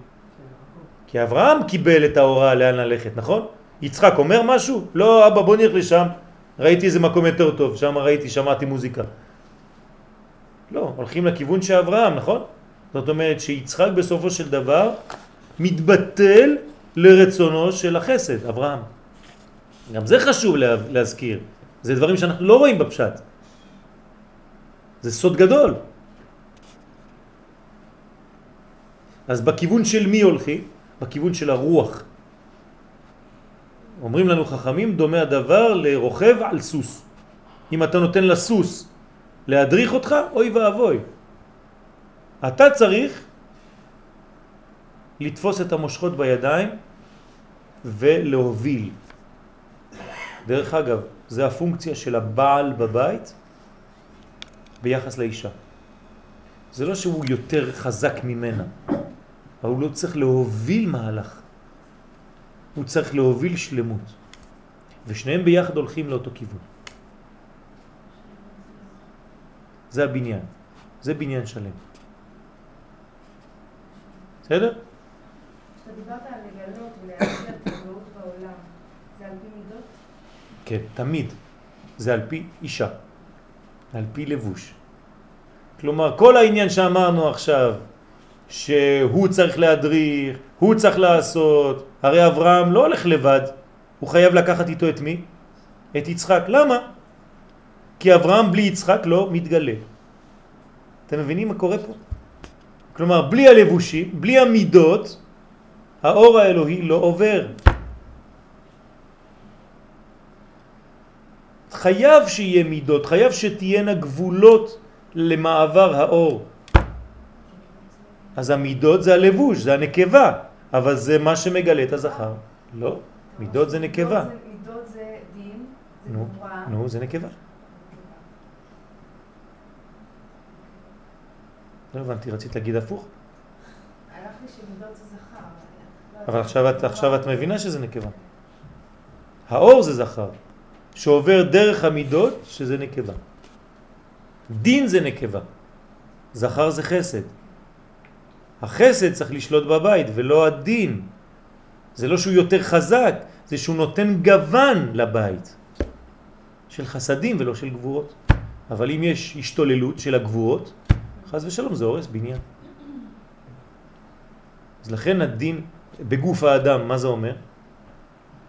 כי אברהם קיבל את ההוראה לאן ללכת, נכון? יצחק אומר משהו? לא, אבא בוא נלך לשם, ראיתי איזה מקום יותר טוב, שם ראיתי, שמעתי מוזיקה. לא, הולכים לכיוון של אברהם, נכון? זאת אומרת שיצחק בסופו של דבר מתבטל לרצונו של החסד, אברהם. גם זה חשוב לה, להזכיר, זה דברים שאנחנו לא רואים בפשט. זה סוד גדול. אז בכיוון של מי הולכים? בכיוון של הרוח. אומרים לנו חכמים, דומה הדבר לרוכב על סוס. אם אתה נותן לסוס להדריך אותך, אוי ואבוי. אתה צריך לתפוס את המושכות בידיים ולהוביל. דרך אגב, זה הפונקציה של הבעל בבית ביחס לאישה. זה לא שהוא יותר חזק ממנה, אבל הוא לא צריך להוביל מהלך. הוא צריך להוביל שלמות. ושניהם ביחד הולכים לאותו כיוון. זה הבניין. זה בניין שלם. בסדר? כן, תמיד. זה על פי אישה. על פי לבוש. כלומר, כל העניין שאמרנו עכשיו, שהוא צריך להדריך, הוא צריך לעשות, הרי אברהם לא הולך לבד, הוא חייב לקחת איתו את מי? את יצחק. למה? כי אברהם בלי יצחק לא מתגלה. אתם מבינים מה קורה פה? כלומר, בלי הלבושים, בלי המידות, האור האלוהי לא עובר. חייב שיהיה מידות, חייב שתהיינה גבולות למעבר האור. אז המידות זה הלבוש, זה הנקבה, אבל זה מה שמגלה את הזכר. לא, מידות זה נקבה. מידות זה- דין, זה נו, גבורה. נו, זה נקבה. לא הבנתי, רצית להגיד הפוך? לא אבל יודעת. עכשיו את, עכשיו את מבינה שזה נקבה. האור זה זכר, שעובר דרך המידות שזה נקבה. דין זה נקבה, זכר זה חסד. החסד צריך לשלוט בבית ולא הדין. זה לא שהוא יותר חזק, זה שהוא נותן גוון לבית. של חסדים ולא של גבורות. אבל אם יש השתוללות של הגבורות, חז ושלום זה הורס בניין. אז לכן הדין בגוף האדם, מה זה אומר?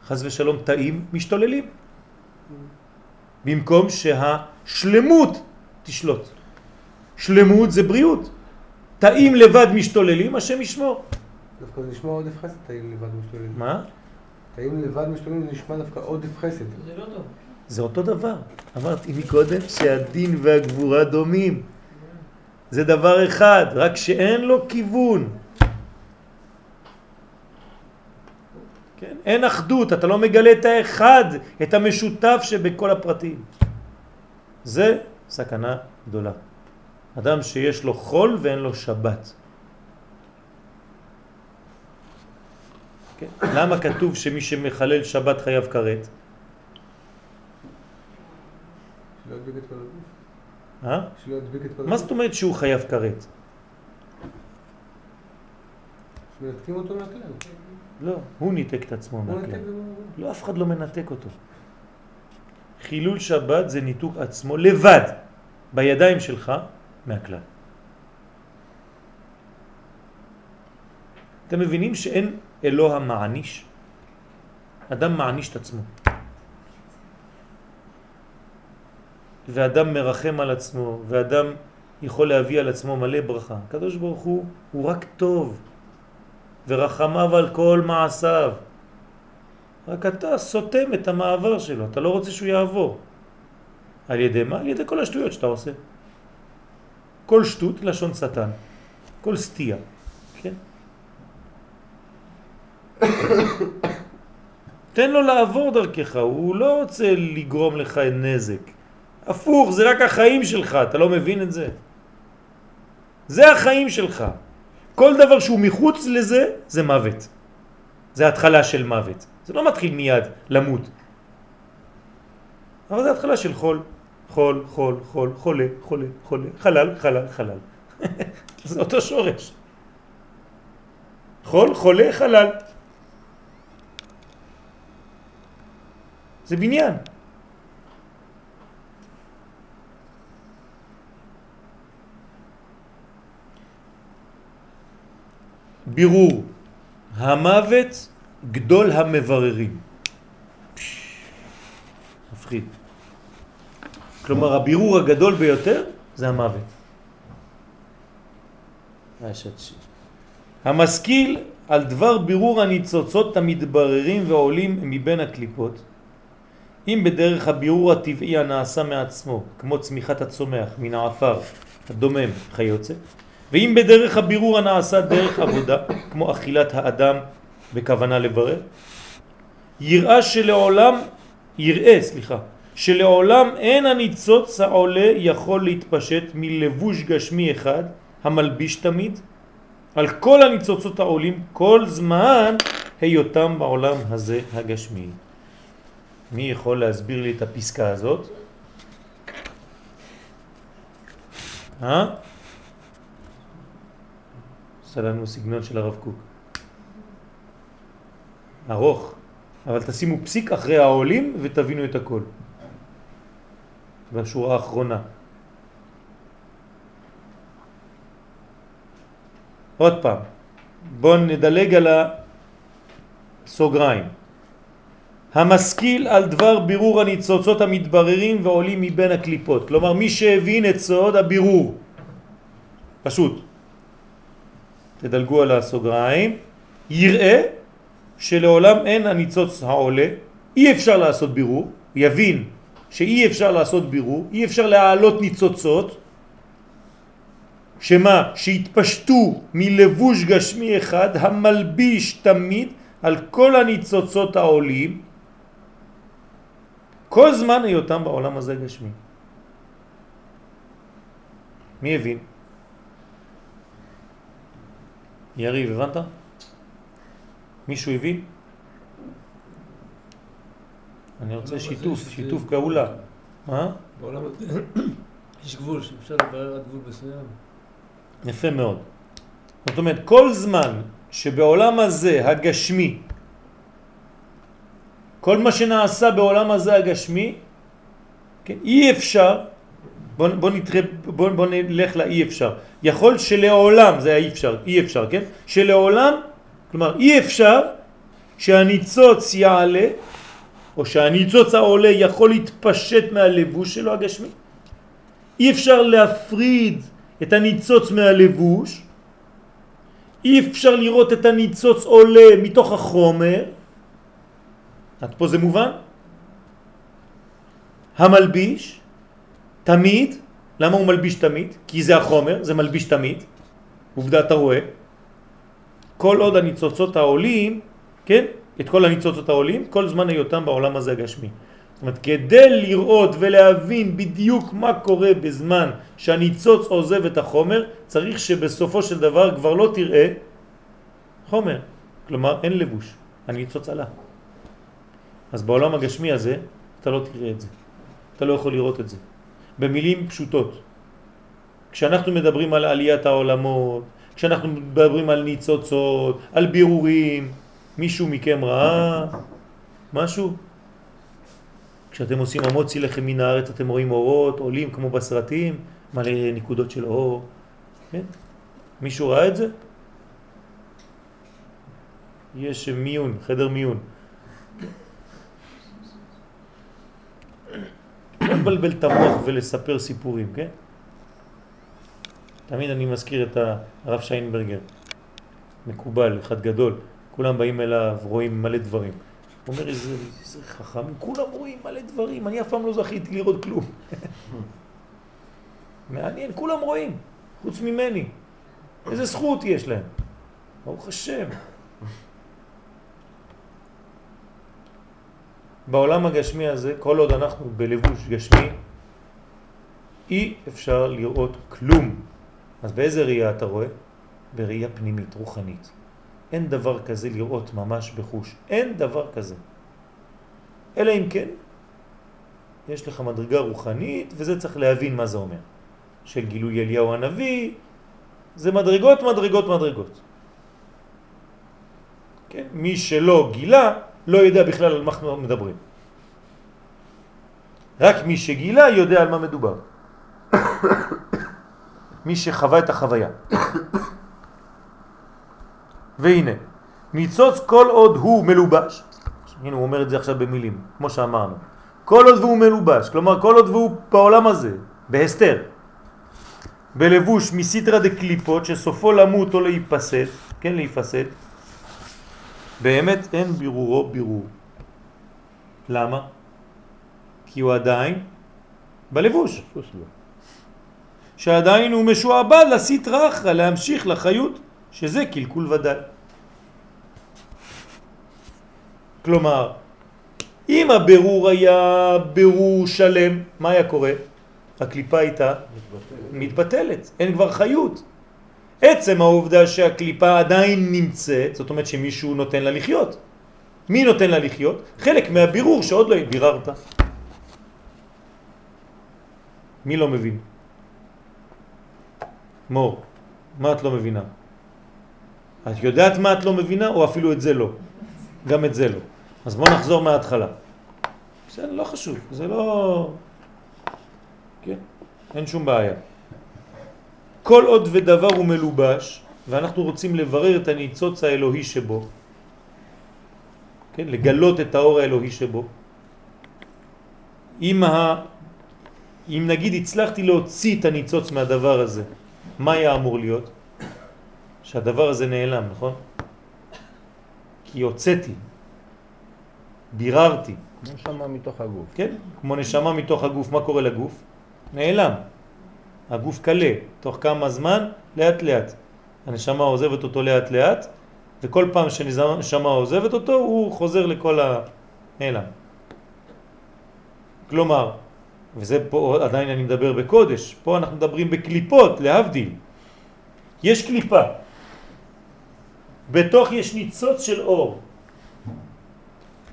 חז ושלום תאים משתוללים. במקום שהשלמות תשלוט. שלמות זה בריאות. תאים לבד משתוללים, השם ישמור. דווקא זה נשמע עודף חסד, תאים לבד משתוללים. מה? תאים לבד משתוללים זה נשמע דווקא עודף חסד. זה לא טוב. זה אותו דבר. אמרתי מקודם שהדין והגבורה דומים. זה דבר אחד, רק שאין לו כיוון. כן? אין אחדות, אתה לא מגלה את האחד, את המשותף שבכל הפרטים. זה סכנה גדולה. אדם שיש לו חול ואין לו שבת. כן? למה כתוב שמי שמחלל שבת חייב כרת? שלא ידביק את כל הגוף. אה? מה זאת אומרת שהוא חייב כרת? שמנתקים אותו מהכלל. לא, הוא ניתק את עצמו מהכלל. לא, אף אחד לא מנתק אותו. חילול שבת זה ניתוק עצמו לבד, בידיים שלך, מהכלל. אתם מבינים שאין אלוה מעניש? אדם מעניש את עצמו. ואדם מרחם על עצמו, ואדם יכול להביא על עצמו מלא ברכה. הקדוש ברוך הוא, הוא רק טוב, ורחמיו על כל מעשיו. רק אתה סותם את המעבר שלו, אתה לא רוצה שהוא יעבור. על ידי מה? על ידי כל השטויות שאתה עושה. כל שטות לשון שטן, כל סטייה, כן? תן לו לעבור דרכך, הוא לא רוצה לגרום לך נזק. הפוך, זה רק החיים שלך, אתה לא מבין את זה? זה החיים שלך. כל דבר שהוא מחוץ לזה, זה מוות. זה התחלה של מוות. זה לא מתחיל מיד למות. אבל זה התחלה של חול. חול, חול, חול, חולה, חולה, חולה, חלל, חלל, חלל. זה אותו שורש. חול, חולה, חלל. זה בניין. בירור. המוות גדול המבררים. מפחיד. כלומר, הבירור הגדול ביותר זה המוות. המשכיל על דבר בירור הניצוצות המתבררים ועולים מבין הקליפות, אם בדרך הבירור הטבעי הנעשה מעצמו, כמו צמיחת הצומח מן העפר, הדומם, חיוצא, ואם בדרך הבירור הנעשה דרך עבודה, כמו אכילת האדם בכוונה לברר, יראה שלעולם, יראה, סליחה, שלעולם אין הניצוץ העולה יכול להתפשט מלבוש גשמי אחד המלביש תמיד על כל הניצוצות העולים כל זמן היותם בעולם הזה הגשמי. מי יכול להסביר לי את הפסקה הזאת? אה? עושה לנו סגנון של הרב קוק. ארוך, אבל תשימו פסיק אחרי העולים ותבינו את הכל. בשורה האחרונה. עוד פעם, בואו נדלג על הסוגריים. המשכיל על דבר בירור הניצוצות המתבררים ועולים מבין הקליפות. כלומר, מי שהבין את סוד הבירור. פשוט. תדלגו על הסוגריים. יראה שלעולם אין הניצוץ העולה, אי אפשר לעשות בירור, יבין שאי אפשר לעשות בירור, אי אפשר להעלות ניצוצות, שמה? שהתפשטו מלבוש גשמי אחד המלביש תמיד על כל הניצוצות העולים כל זמן היותם בעולם הזה גשמי. מי הבין? יריב, הבנת? מישהו הבין? אני רוצה שיתוף, שיתוף פעולה. מה? בעולם הזה יש גבול שאפשר לברר עד גבול מסוים. יפה מאוד. זאת אומרת, כל זמן שבעולם הזה הגשמי, כל מה שנעשה בעולם הזה הגשמי, כן, אי אפשר, בוא, בוא, נתרא, בוא, בוא נלך לאי אפשר. יכול שלעולם, זה האי אפשר, אי אפשר, כן? שלעולם, כלומר אי אפשר שהניצוץ יעלה, או שהניצוץ העולה יכול להתפשט מהלבוש שלו הגשמי. אי אפשר להפריד את הניצוץ מהלבוש, אי אפשר לראות את הניצוץ עולה מתוך החומר, עד פה זה מובן? המלביש, תמיד, למה הוא מלביש תמיד? כי זה החומר, זה מלביש תמיד, עובדה אתה רואה, כל עוד הניצוצות העולים, כן? את כל הניצוצות העולים, כל זמן היותם בעולם הזה הגשמי. זאת אומרת, כדי לראות ולהבין בדיוק מה קורה בזמן שהניצוץ עוזב את החומר, צריך שבסופו של דבר כבר לא תראה חומר. כלומר, אין לבוש, הניצוץ עלה. אז בעולם הגשמי הזה, אתה לא תראה את זה. אתה לא יכול לראות את זה. במילים פשוטות. כשאנחנו מדברים על עליית העולמות, כשאנחנו מדברים על ניצוצות, על בירורים, מישהו מכם ראה משהו? כשאתם עושים המוציא לכם מן הארץ אתם רואים אורות, עולים כמו בסרטים, מלא נקודות של אור, כן? מישהו ראה את זה? יש מיון, חדר מיון. לא לבלבל את המוח ולספר סיפורים, כן? תמיד אני מזכיר את הרב שיינברגר, מקובל, אחד גדול, כולם באים אליו, רואים מלא דברים. הוא אומר, איזה, איזה חכם, כולם רואים מלא דברים, אני אף פעם לא זכיתי לראות כלום. מעניין, כולם רואים, חוץ ממני. איזה זכות יש להם. ברוך השם. בעולם הגשמי הזה, כל עוד אנחנו בלבוש גשמי, אי אפשר לראות כלום. אז באיזה ראייה אתה רואה? בראייה פנימית, רוחנית. אין דבר כזה לראות ממש בחוש. אין דבר כזה. אלא אם כן, יש לך מדרגה רוחנית, וזה צריך להבין מה זה אומר. של גילוי אליהו הנביא, זה מדרגות, מדרגות, מדרגות. כן? מי שלא גילה, לא יודע בכלל על מה אנחנו מדברים. רק מי שגילה יודע על מה מדובר. מי שחווה את החוויה. והנה, ניצוץ כל עוד הוא מלובש, הנה הוא אומר את זה עכשיו במילים, כמו שאמרנו, כל עוד והוא מלובש, כלומר כל עוד והוא בעולם הזה, בהסתר, בלבוש מסיטרא דקליפות שסופו למות או להיפסד, כן להיפסד, באמת אין בירורו בירור. למה? כי הוא עדיין בלבוש. שעדיין הוא משועבד לסטרא אחרא, להמשיך לחיות, שזה קלקול ודאי. כלומר, אם הבירור היה בירור שלם, מה היה קורה? הקליפה הייתה מתבטלת, אין כבר חיות. עצם העובדה שהקליפה עדיין נמצאת, זאת אומרת שמישהו נותן לה לחיות. מי נותן לה לחיות? חלק מהבירור שעוד לא ביררת. מי לא מבין? מור, מה את לא מבינה? את יודעת מה את לא מבינה או אפילו את זה לא? גם את זה לא. אז בוא נחזור מההתחלה. בסדר, לא חשוב, זה לא... כן, אין שום בעיה. כל עוד ודבר הוא מלובש, ואנחנו רוצים לברר את הניצוץ האלוהי שבו, כן, לגלות את האור האלוהי שבו, אם, ה... אם נגיד הצלחתי להוציא את הניצוץ מהדבר הזה, מה היה אמור להיות? שהדבר הזה נעלם, נכון? כי הוצאתי, ביררתי, כמו שמה מתוך הגוף. כן? כמו נשמה מתוך הגוף, מה קורה לגוף? נעלם. הגוף קלה, תוך כמה זמן? לאט לאט. הנשמה עוזבת אותו לאט לאט, וכל פעם שנשמה עוזבת אותו, הוא חוזר לכל הנעלם. כלומר, וזה פה עדיין אני מדבר בקודש, פה אנחנו מדברים בקליפות, להבדיל. יש קליפה, בתוך יש ניצוץ של אור.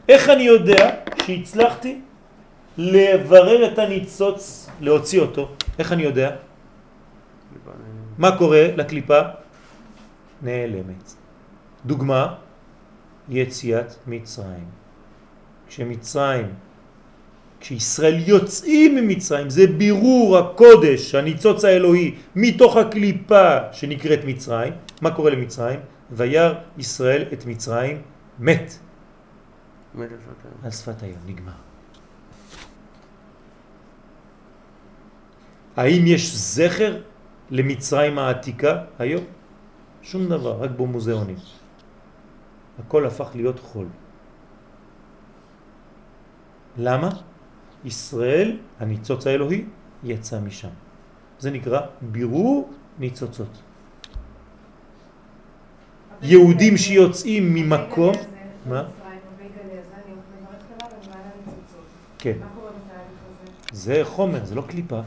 איך אני יודע שהצלחתי לברר את הניצוץ, להוציא אותו? איך אני יודע? מה קורה לקליפה? נעלמת. דוגמה, יציאת מצרים. כשמצרים, כשישראל יוצאים ממצרים, זה בירור הקודש, הניצוץ האלוהי, מתוך הקליפה שנקראת מצרים. מה קורה למצרים? וירא ישראל את מצרים מת מת על שפת הים. נגמר. האם יש זכר למצרים העתיקה היום? שום דבר, רק במוזיאונים. הכל הפך להיות חול. למה? ישראל, הניצוץ האלוהי, יצא משם. זה נקרא בירור ניצוצות. יהודים שיוצאים ממקום, מה? כן? זה חומר, זה לא קליפה. אז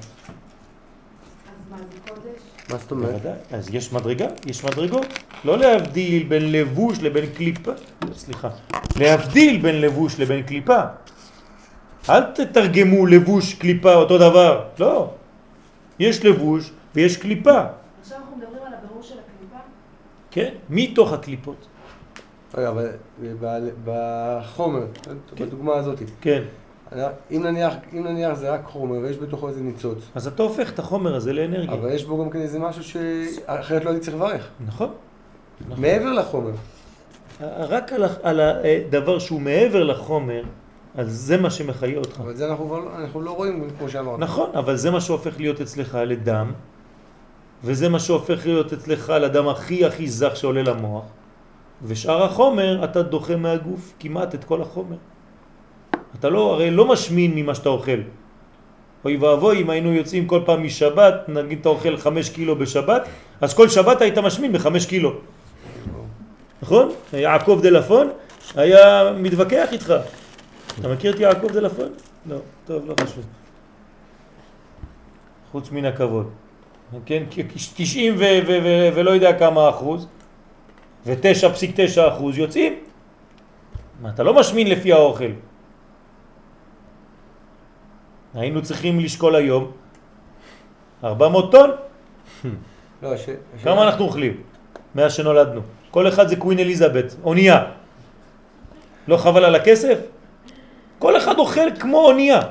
מה, זה קודש? מה זאת אומרת? אז יש מדרגה, יש מדרגות. לא להבדיל בין לבוש לבין קליפה, סליחה, להבדיל בין לבוש לבין קליפה. אל תתרגמו לבוש קליפה אותו דבר, לא. יש לבוש ויש קליפה, עכשיו אנחנו מדברים על הבירור של הקליפה? כן? מתוך הקליפות, רגע, אבל בחומר, בדוגמה הזאת, כן. אם נניח, אם נניח זה רק חומר ויש בתוכו איזה ניצוץ, אז אתה הופך את החומר הזה לאנרגיה. אבל יש בו גם כן איזה משהו שאחרת לא הייתי צריך לברך. נכון. נכון. מעבר לחומר. רק על, על הדבר שהוא מעבר לחומר, אז זה מה שמחיה אותך. אבל זה אנחנו לא- אנחנו לא רואים כמו שאמרת. נכון, אבל זה מה שהופך להיות אצלך לדם, וזה מה שהופך להיות אצלך לדם הכי הכי זך שעולה למוח, ושאר החומר אתה דוחה מהגוף, כמעט את כל החומר. אתה לא, הרי לא משמין ממה שאתה אוכל. אוי ואבוי אם היינו יוצאים כל פעם משבת, נגיד אתה אוכל חמש קילו בשבת, אז כל שבת היית משמין בחמש קילו. נכון? יעקב דלפון היה מתווכח איתך. אתה מכיר את יעקב דלפון? לא, טוב, לא חשוב. חוץ מן הכבוד. כן, כ- 90 ו- ו- ו- ולא יודע כמה אחוז, ו-9.9 אחוז יוצאים. מה, אתה לא משמין לפי האוכל. היינו צריכים לשקול היום 400 טון. לא, ש... כמה אנחנו אוכלים מאז שנולדנו? כל אחד זה קווין אליזבת, אונייה. לא חבל על הכסף? כל אחד אוכל כמו אונייה.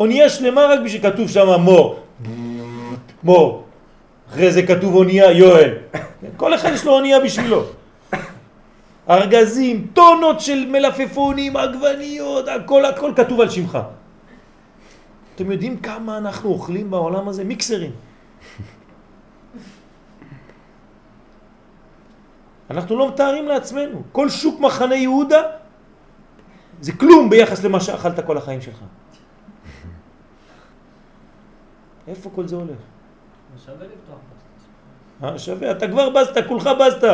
אונייה שלמה רק בשביל כתוב שם מור. כמו אחרי זה כתוב אונייה יואל. כן, כל אחד יש לו אונייה בשבילו. ארגזים, טונות של מלפפונים, עגבניות, הכל הכל כתוב על שמך. אתם יודעים כמה אנחנו אוכלים בעולם הזה? מיקסרים. אנחנו לא מתארים לעצמנו. כל שוק מחנה יהודה זה כלום ביחס למה שאכלת כל החיים שלך. איפה כל זה הולך? שווה לפתוח בסטה. אה, שווה, אתה כבר בזת, כולך בזת.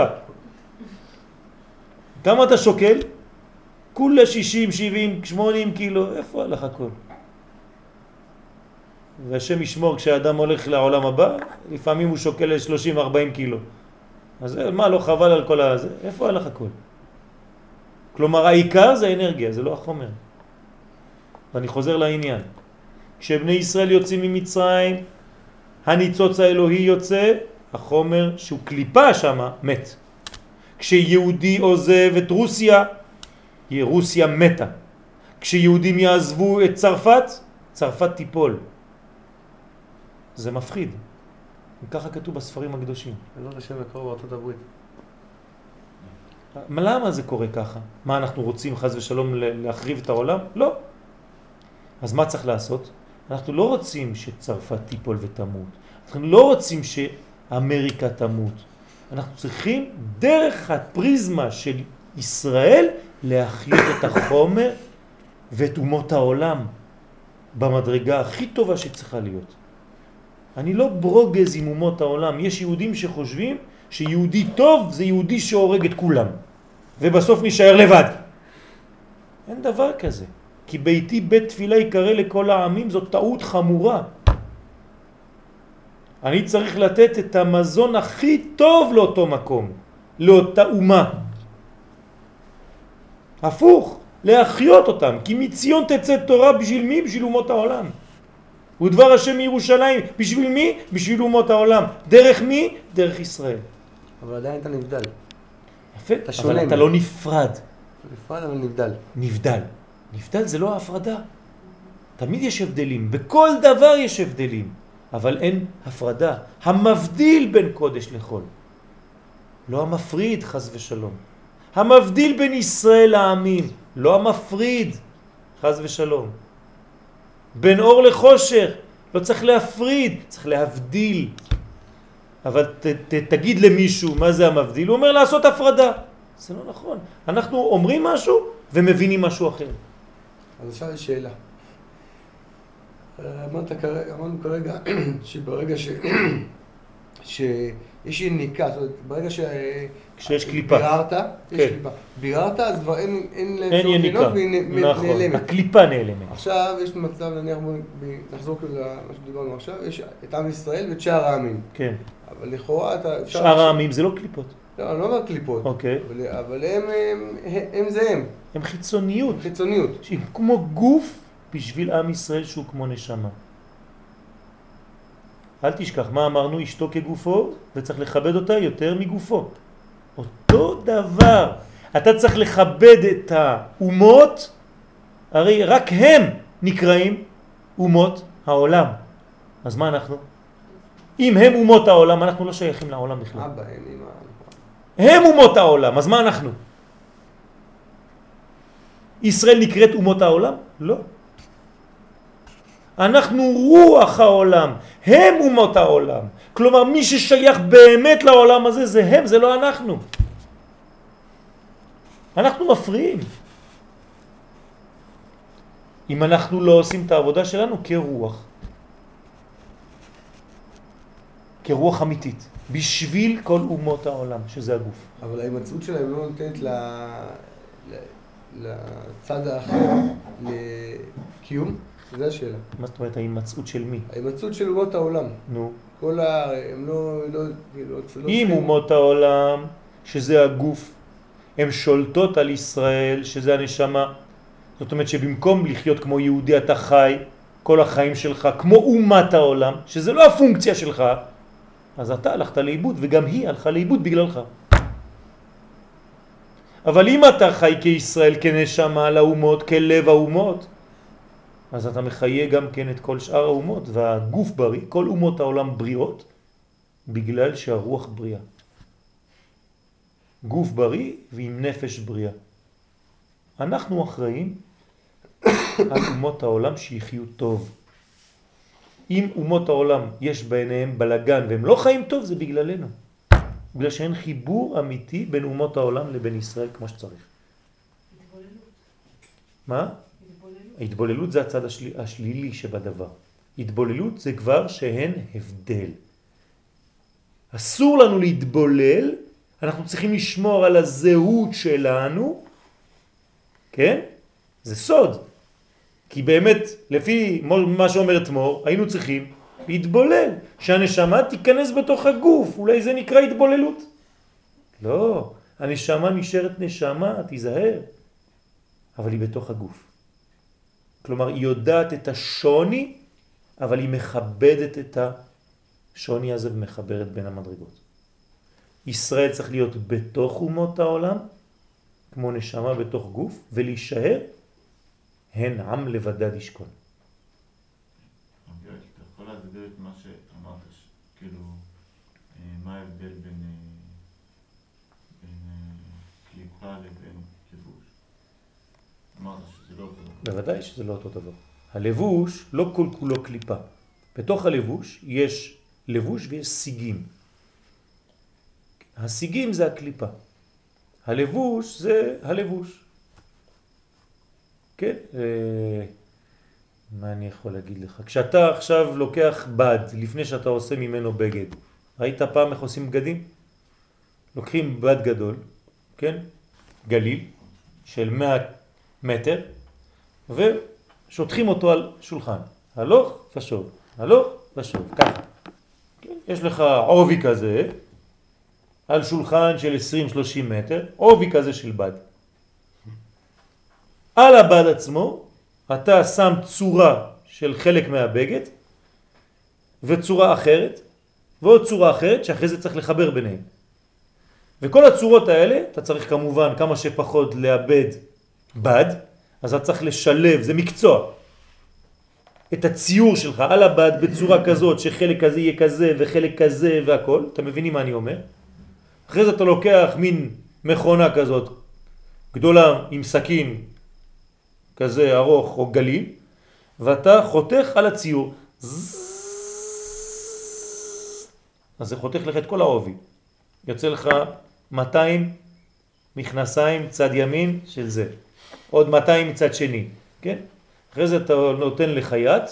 כמה אתה שוקל? כולה 60, 70, 80 קילו, איפה הלך הכל? והשם ישמור כשאדם הולך לעולם הבא, לפעמים הוא שוקל 30-40 קילו. אז מה, לא חבל על כל הזה? איפה הלך הכל? כלומר, העיקר זה אנרגיה, זה לא החומר. ואני חוזר לעניין. כשבני ישראל יוצאים ממצרים, הניצוץ האלוהי יוצא, החומר שהוא קליפה שם מת. כשיהודי עוזב את רוסיה, רוסיה מתה. כשיהודים יעזבו את צרפת, צרפת תיפול. זה מפחיד. וככה כתוב בספרים הקדושים. בעזרת השם יקרוב בארצות הברית. מה- למה זה קורה ככה? מה אנחנו רוצים חז ושלום להחריב את העולם? לא. אז מה צריך לעשות? אנחנו לא רוצים שצרפת תיפול ותמות. אנחנו לא רוצים שאמריקה תמות. אנחנו צריכים דרך הפריזמה של ישראל להחיות את החומר ואת אומות העולם במדרגה הכי טובה שצריכה להיות. אני לא ברוגז עם אומות העולם. יש יהודים שחושבים שיהודי טוב זה יהודי שהורג את כולם, ובסוף נשאר לבד. אין דבר כזה. כי ביתי בית תפילה יקרא לכל העמים, זאת טעות חמורה. אני צריך לתת את המזון הכי טוב לאותו מקום, לאותה אומה. הפוך, להחיות אותם, כי מציון תצא תורה בשביל מי? בשביל אומות העולם. ודבר השם מירושלים, בשביל מי? בשביל אומות העולם. דרך מי? דרך ישראל. אבל עדיין אתה נבדל. יפה, אתה אבל אתה. לא נפרד, נפרד אבל נבדל. נבדל. נבדל זה לא הפרדה. תמיד יש הבדלים, בכל דבר יש הבדלים, אבל אין הפרדה. המבדיל בין קודש לחול. לא המפריד, חז ושלום. המבדיל בין ישראל לעמים, לא המפריד, חז ושלום. בין אור לחושך, לא צריך להפריד, צריך להבדיל. אבל ת, ת, תגיד למישהו מה זה המבדיל, הוא אומר לעשות הפרדה. זה לא נכון. אנחנו אומרים משהו ומבינים משהו אחר. אז עכשיו יש שאלה. אה, אמרת כרגע, אמרנו כרגע שברגע ש... שיש יניקה, זאת אומרת, ברגע ש... כשיש קליפה. ביררת, יש כן. קליפה. ביררת, אז כבר אין, אין אין יניקה. נכון. נעלמת. הקליפה נעלמת. עכשיו יש מצב, נניח, נחזור כאילו למה שדיברנו עכשיו, יש את עם ישראל ואת שאר העמים. כן. אבל לכאורה אתה... שאר העמים זה לא קליפות. לא, אני לא אומר קליפות. אוקיי. אבל, אבל הם, הם, הם, הם זה הם, הם חיצוניות. חיצוניות. שהם כמו גוף בשביל עם ישראל שהוא כמו נשמה. אל תשכח, מה אמרנו? אשתו כגופו, וצריך לכבד אותה יותר מגופו. אותו דבר. אתה צריך לכבד את האומות, הרי רק הם נקראים אומות העולם. אז מה אנחנו? אם הם אומות העולם, אנחנו לא שייכים לעולם בכלל. אבא, הם עם. הם אומות העולם, אז מה אנחנו? ישראל נקראת אומות העולם? לא. אנחנו רוח העולם, הם אומות העולם. כלומר, מי ששייך באמת לעולם הזה זה הם, זה לא אנחנו. אנחנו מפריעים. אם אנחנו לא עושים את העבודה שלנו כרוח. כרוח אמיתית, בשביל כל אומות העולם, שזה הגוף. אבל ההימצאות שלהם לא נותנת ל... לצד האחר לקיום? זו השאלה. מה זאת אומרת ההימצאות של מי? ההימצאות של אומות העולם. נו. כל ה... הם לא... לא, לא אם אומות העולם, שזה הגוף, הן שולטות על ישראל, שזה הנשמה, זאת אומרת שבמקום לחיות כמו יהודי אתה חי כל החיים שלך כמו אומת העולם, שזה לא הפונקציה שלך, אז אתה הלכת לאיבוד וגם היא הלכה לאיבוד בגללך. אבל אם אתה חי כישראל, כנשמה לאומות, כלב האומות, אז אתה מחיה גם כן את כל שאר האומות, והגוף בריא, כל אומות העולם בריאות, בגלל שהרוח בריאה. גוף בריא ועם נפש בריאה. אנחנו אחראים על אומות העולם שיחיו טוב. אם אומות העולם יש ביניהם בלגן והם לא חיים טוב, זה בגללנו. בגלל שאין חיבור אמיתי בין אומות העולם לבין ישראל כמו שצריך. התבוללות. מה? התבוללות. ההתבוללות זה הצד השל... השלילי שבדבר. התבוללות זה כבר שהן הבדל. אסור לנו להתבולל, אנחנו צריכים לשמור על הזהות שלנו, כן? זה סוד. כי באמת, לפי מה שאומרת מור, היינו צריכים להתבולל, שהנשמה תיכנס בתוך הגוף, אולי זה נקרא התבוללות. לא, הנשמה נשארת נשמה, תיזהר, אבל היא בתוך הגוף. כלומר, היא יודעת את השוני, אבל היא מכבדת את השוני הזה ומחברת בין המדרגות. ישראל צריך להיות בתוך אומות העולם, כמו נשמה בתוך גוף, ולהישאר הן עם לבדד ישכון. אוקיי, אתה יכול להסביר את מה שאמרת, כאילו, אה, מה ההבדל בין אה, בין, אה, קליפה לבין כיבוש? אמרת שזה לא אותו דבר. בוודאי שזה לא אותו דבר. הלבוש לא כל כולו קליפה. בתוך הלבוש יש לבוש ויש סיגים. הסיגים זה הקליפה. הלבוש זה הלבוש. כן? אה, מה אני יכול להגיד לך? כשאתה עכשיו לוקח בד, לפני שאתה עושה ממנו בגד, ראית פעם איך עושים בגדים? לוקחים בד גדול, כן? גליל, של 100 מטר, ושותחים אותו על שולחן. הלוך ושוב, הלוך ושוב, ככה. כן? יש לך עובי כזה, על שולחן של 20-30 מטר, עובי כזה של בד. על הבד עצמו אתה שם צורה של חלק מהבגד וצורה אחרת ועוד צורה אחרת שאחרי זה צריך לחבר ביניהם. וכל הצורות האלה אתה צריך כמובן כמה שפחות לאבד בד, אז אתה צריך לשלב, זה מקצוע, את הציור שלך על הבד בצורה כזאת שחלק כזה יהיה כזה וחלק כזה והכל, אתה מבינים מה אני אומר? אחרי זה אתה לוקח מין מכונה כזאת גדולה עם סכין כזה ארוך או גליל, ואתה חותך על הציור. אז זה חותך לך את כל העובי. יוצא לך 200 מכנסיים צד ימין של זה, עוד 200 מצד שני, כן? אחרי זה אתה נותן לחייט,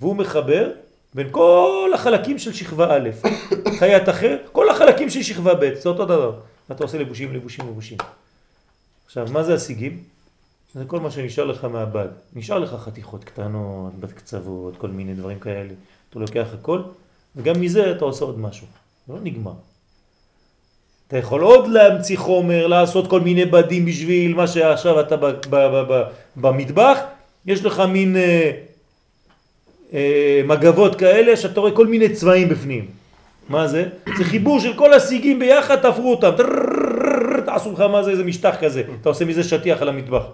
והוא מחבר בין כל החלקים של שכבה א', חייט אחר, כל החלקים של שכבה ב', זה אותו דבר. אתה עושה לבושים, לבושים, לבושים. עכשיו, מה זה השיגים? זה כל מה שנשאר לך מהבד. נשאר לך חתיכות קטנות, בת קצוות, כל מיני דברים כאלה. אתה לוקח הכל, וגם מזה אתה עושה עוד משהו. זה לא נגמר. אתה יכול עוד להמציא חומר, לעשות כל מיני בדים בשביל מה שעכשיו אתה ב, ב, ב, ב, במטבח, יש לך מין אה, אה, מגבות כאלה שאתה רואה כל מיני צבעים בפנים. מה זה? זה חיבור של כל השיגים ביחד, תפרו אותם, תעשו לך מה זה, איזה משטח כזה, אתה עושה מזה שטיח על המטבח.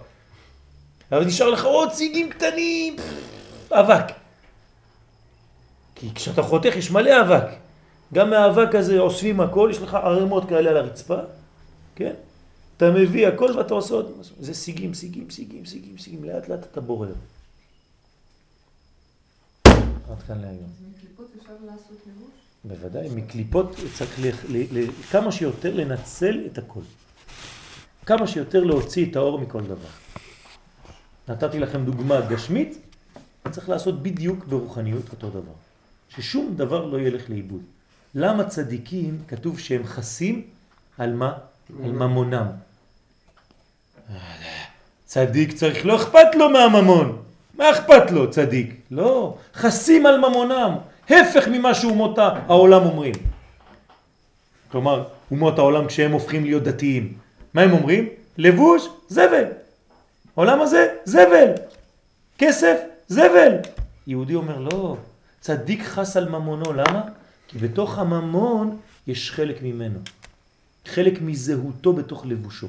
אבל נשאר לך עוד שיגים קטנים, אבק. כי כשאתה חותך יש מלא אבק. גם מהאבק הזה אוספים הכל, יש לך ערימות כאלה על הרצפה, כן? אתה מביא הכל ואתה עושה עוד משהו. זה סיגים, סיגים, סיגים, סיגים, סיגים, לאט לאט אתה בורר. עד כאן להיום. מקליפות אפשר לעשות לבוש? בוודאי, מקליפות צריך כמה שיותר לנצל את הכל. כמה שיותר להוציא את האור מכל דבר. נתתי לכם דוגמה גשמית, צריך לעשות בדיוק ברוחניות אותו דבר. ששום דבר לא ילך לאיבוד. למה צדיקים כתוב שהם חסים על מה? על ממונם. צדיק צריך, לא אכפת לו מהממון. מה אכפת לו צדיק? לא, חסים על ממונם. הפך ממה שאומות העולם אומרים. כלומר, אומות העולם כשהם הופכים להיות דתיים, מה הם אומרים? לבוש, זבל. העולם הזה, זבל. כסף, זבל. יהודי אומר, לא, צדיק חס על ממונו, למה? כי בתוך הממון יש חלק ממנו. חלק מזהותו בתוך לבושו.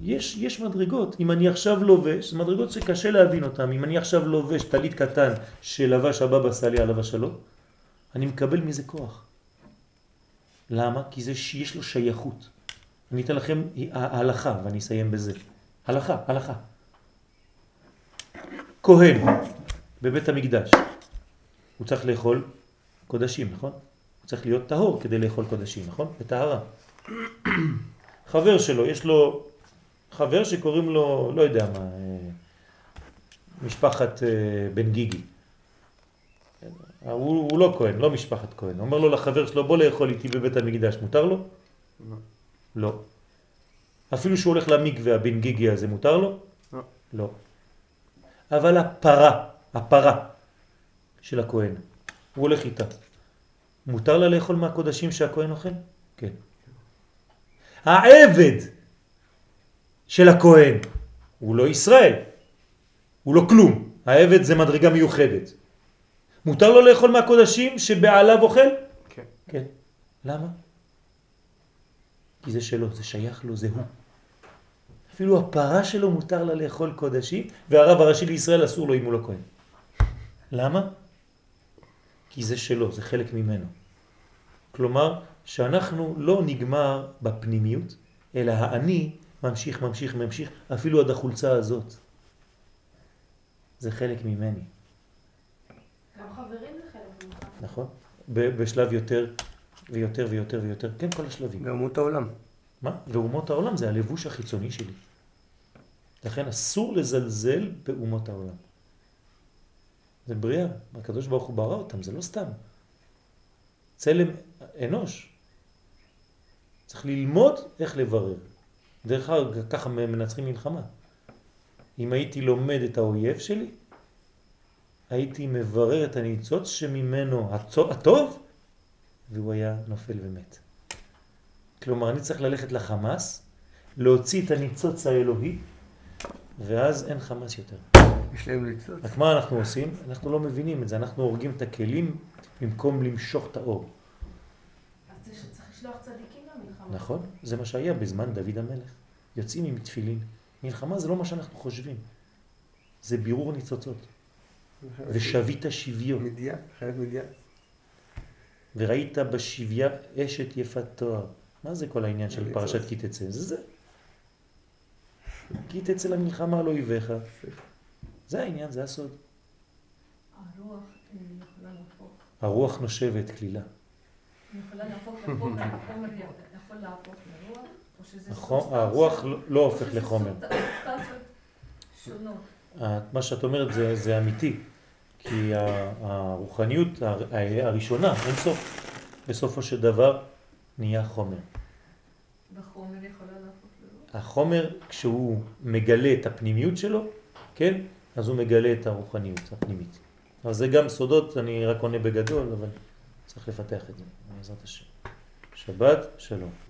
יש, יש מדרגות, אם אני עכשיו לובש, זה מדרגות שקשה להבין אותן, אם אני עכשיו לובש טלית קטן שלבש הבבא סאלי עליו השלום, אני מקבל מזה כוח. למה? כי זה שיש לו שייכות. אני אתן לכם ההלכה ואני אסיים בזה. הלכה, הלכה. כהן בבית המקדש, הוא צריך לאכול קודשים, נכון? הוא צריך להיות טהור כדי לאכול קודשים, נכון? בטהרה. חבר שלו, יש לו חבר שקוראים לו, לא יודע מה, אה, משפחת אה, בן גיגי. הוא, הוא לא כהן, לא משפחת כהן. אומר לו לחבר שלו, בוא לאכול איתי בבית המקדש, מותר לו? לא. אפילו שהוא הולך למקווה, הבן גיגי הזה, מותר לו? לא. לא. אבל הפרה, הפרה של הכהן, הוא הולך איתה. מותר לה לאכול מהקודשים שהכהן אוכל? כן. העבד של הכהן הוא לא ישראל, הוא לא כלום. העבד זה מדרגה מיוחדת. מותר לו לאכול מהקודשים שבעליו אוכל? כן. כן. למה? כי זה שלו, זה שייך לו, זה הוא. אפילו הפרה שלו מותר לה לאכול קודשים, והרב הראשי לישראל אסור לו אם הוא לא כהן. למה? כי זה שלו, זה חלק ממנו. כלומר, שאנחנו לא נגמר בפנימיות, אלא האני ממשיך, ממשיך, ממשיך, אפילו עד החולצה הזאת. זה חלק ממני, גם חברים זה חלק ממך. נכון? בשלב יותר ויותר ויותר ויותר, כן, כל השלבים. גם אומות העולם. מה? ואומות העולם זה הלבוש החיצוני שלי. לכן אסור לזלזל באומות העולם. זה בריאה, הקדוש ברוך הוא ברא אותם, זה לא סתם. צלם אנוש. צריך ללמוד איך לברר. דרך אגב, ככה מנצחים מלחמה. אם הייתי לומד את האויב שלי, הייתי מברר את הניצוץ שממנו הטוב, והוא היה נופל ומת. כלומר, אני צריך ללכת לחמאס, להוציא את הניצוץ האלוהי, ואז אין חמאס יותר. יש להם ניצוץ. רק מה אנחנו עושים? אנחנו לא מבינים את זה, אנחנו הורגים את הכלים במקום למשוך את האור. אז זה שצריך לשלוח צדיקים למלחמה. נכון? זה מה שהיה בזמן דוד המלך. יוצאים עם תפילין. מלחמה זה לא מה שאנחנו חושבים. זה בירור ניצוצות. ושבית שוויון. מדיין, חייב מדיין. וראית בשביה אשת יפת תואר. מה זה כל העניין של. פרשת כי תצא? זה זה. כי תצא למלחמה על אויביך. זה העניין, זה הסוד. הרוח אה, יכולה להפוך, הרוח נושבת כלילה. יכולה להפוך לחומר, החומר יכול להפוך לרוח, או שזה נכון, הרוח לא- לא הופך לחומר. מה שאת אומרת זה, זה אמיתי, כי הרוחניות הראשונה, אין סוף, בסופו של דבר נהיה חומר. וחומר יכולה להפוך. החומר, כשהוא מגלה את הפנימיות שלו, כן, אז הוא מגלה את הרוחניות הפנימית. אז זה גם סודות, אני רק עונה בגדול, אבל צריך לפתח את זה, בעזרת השם. שבת, שלום.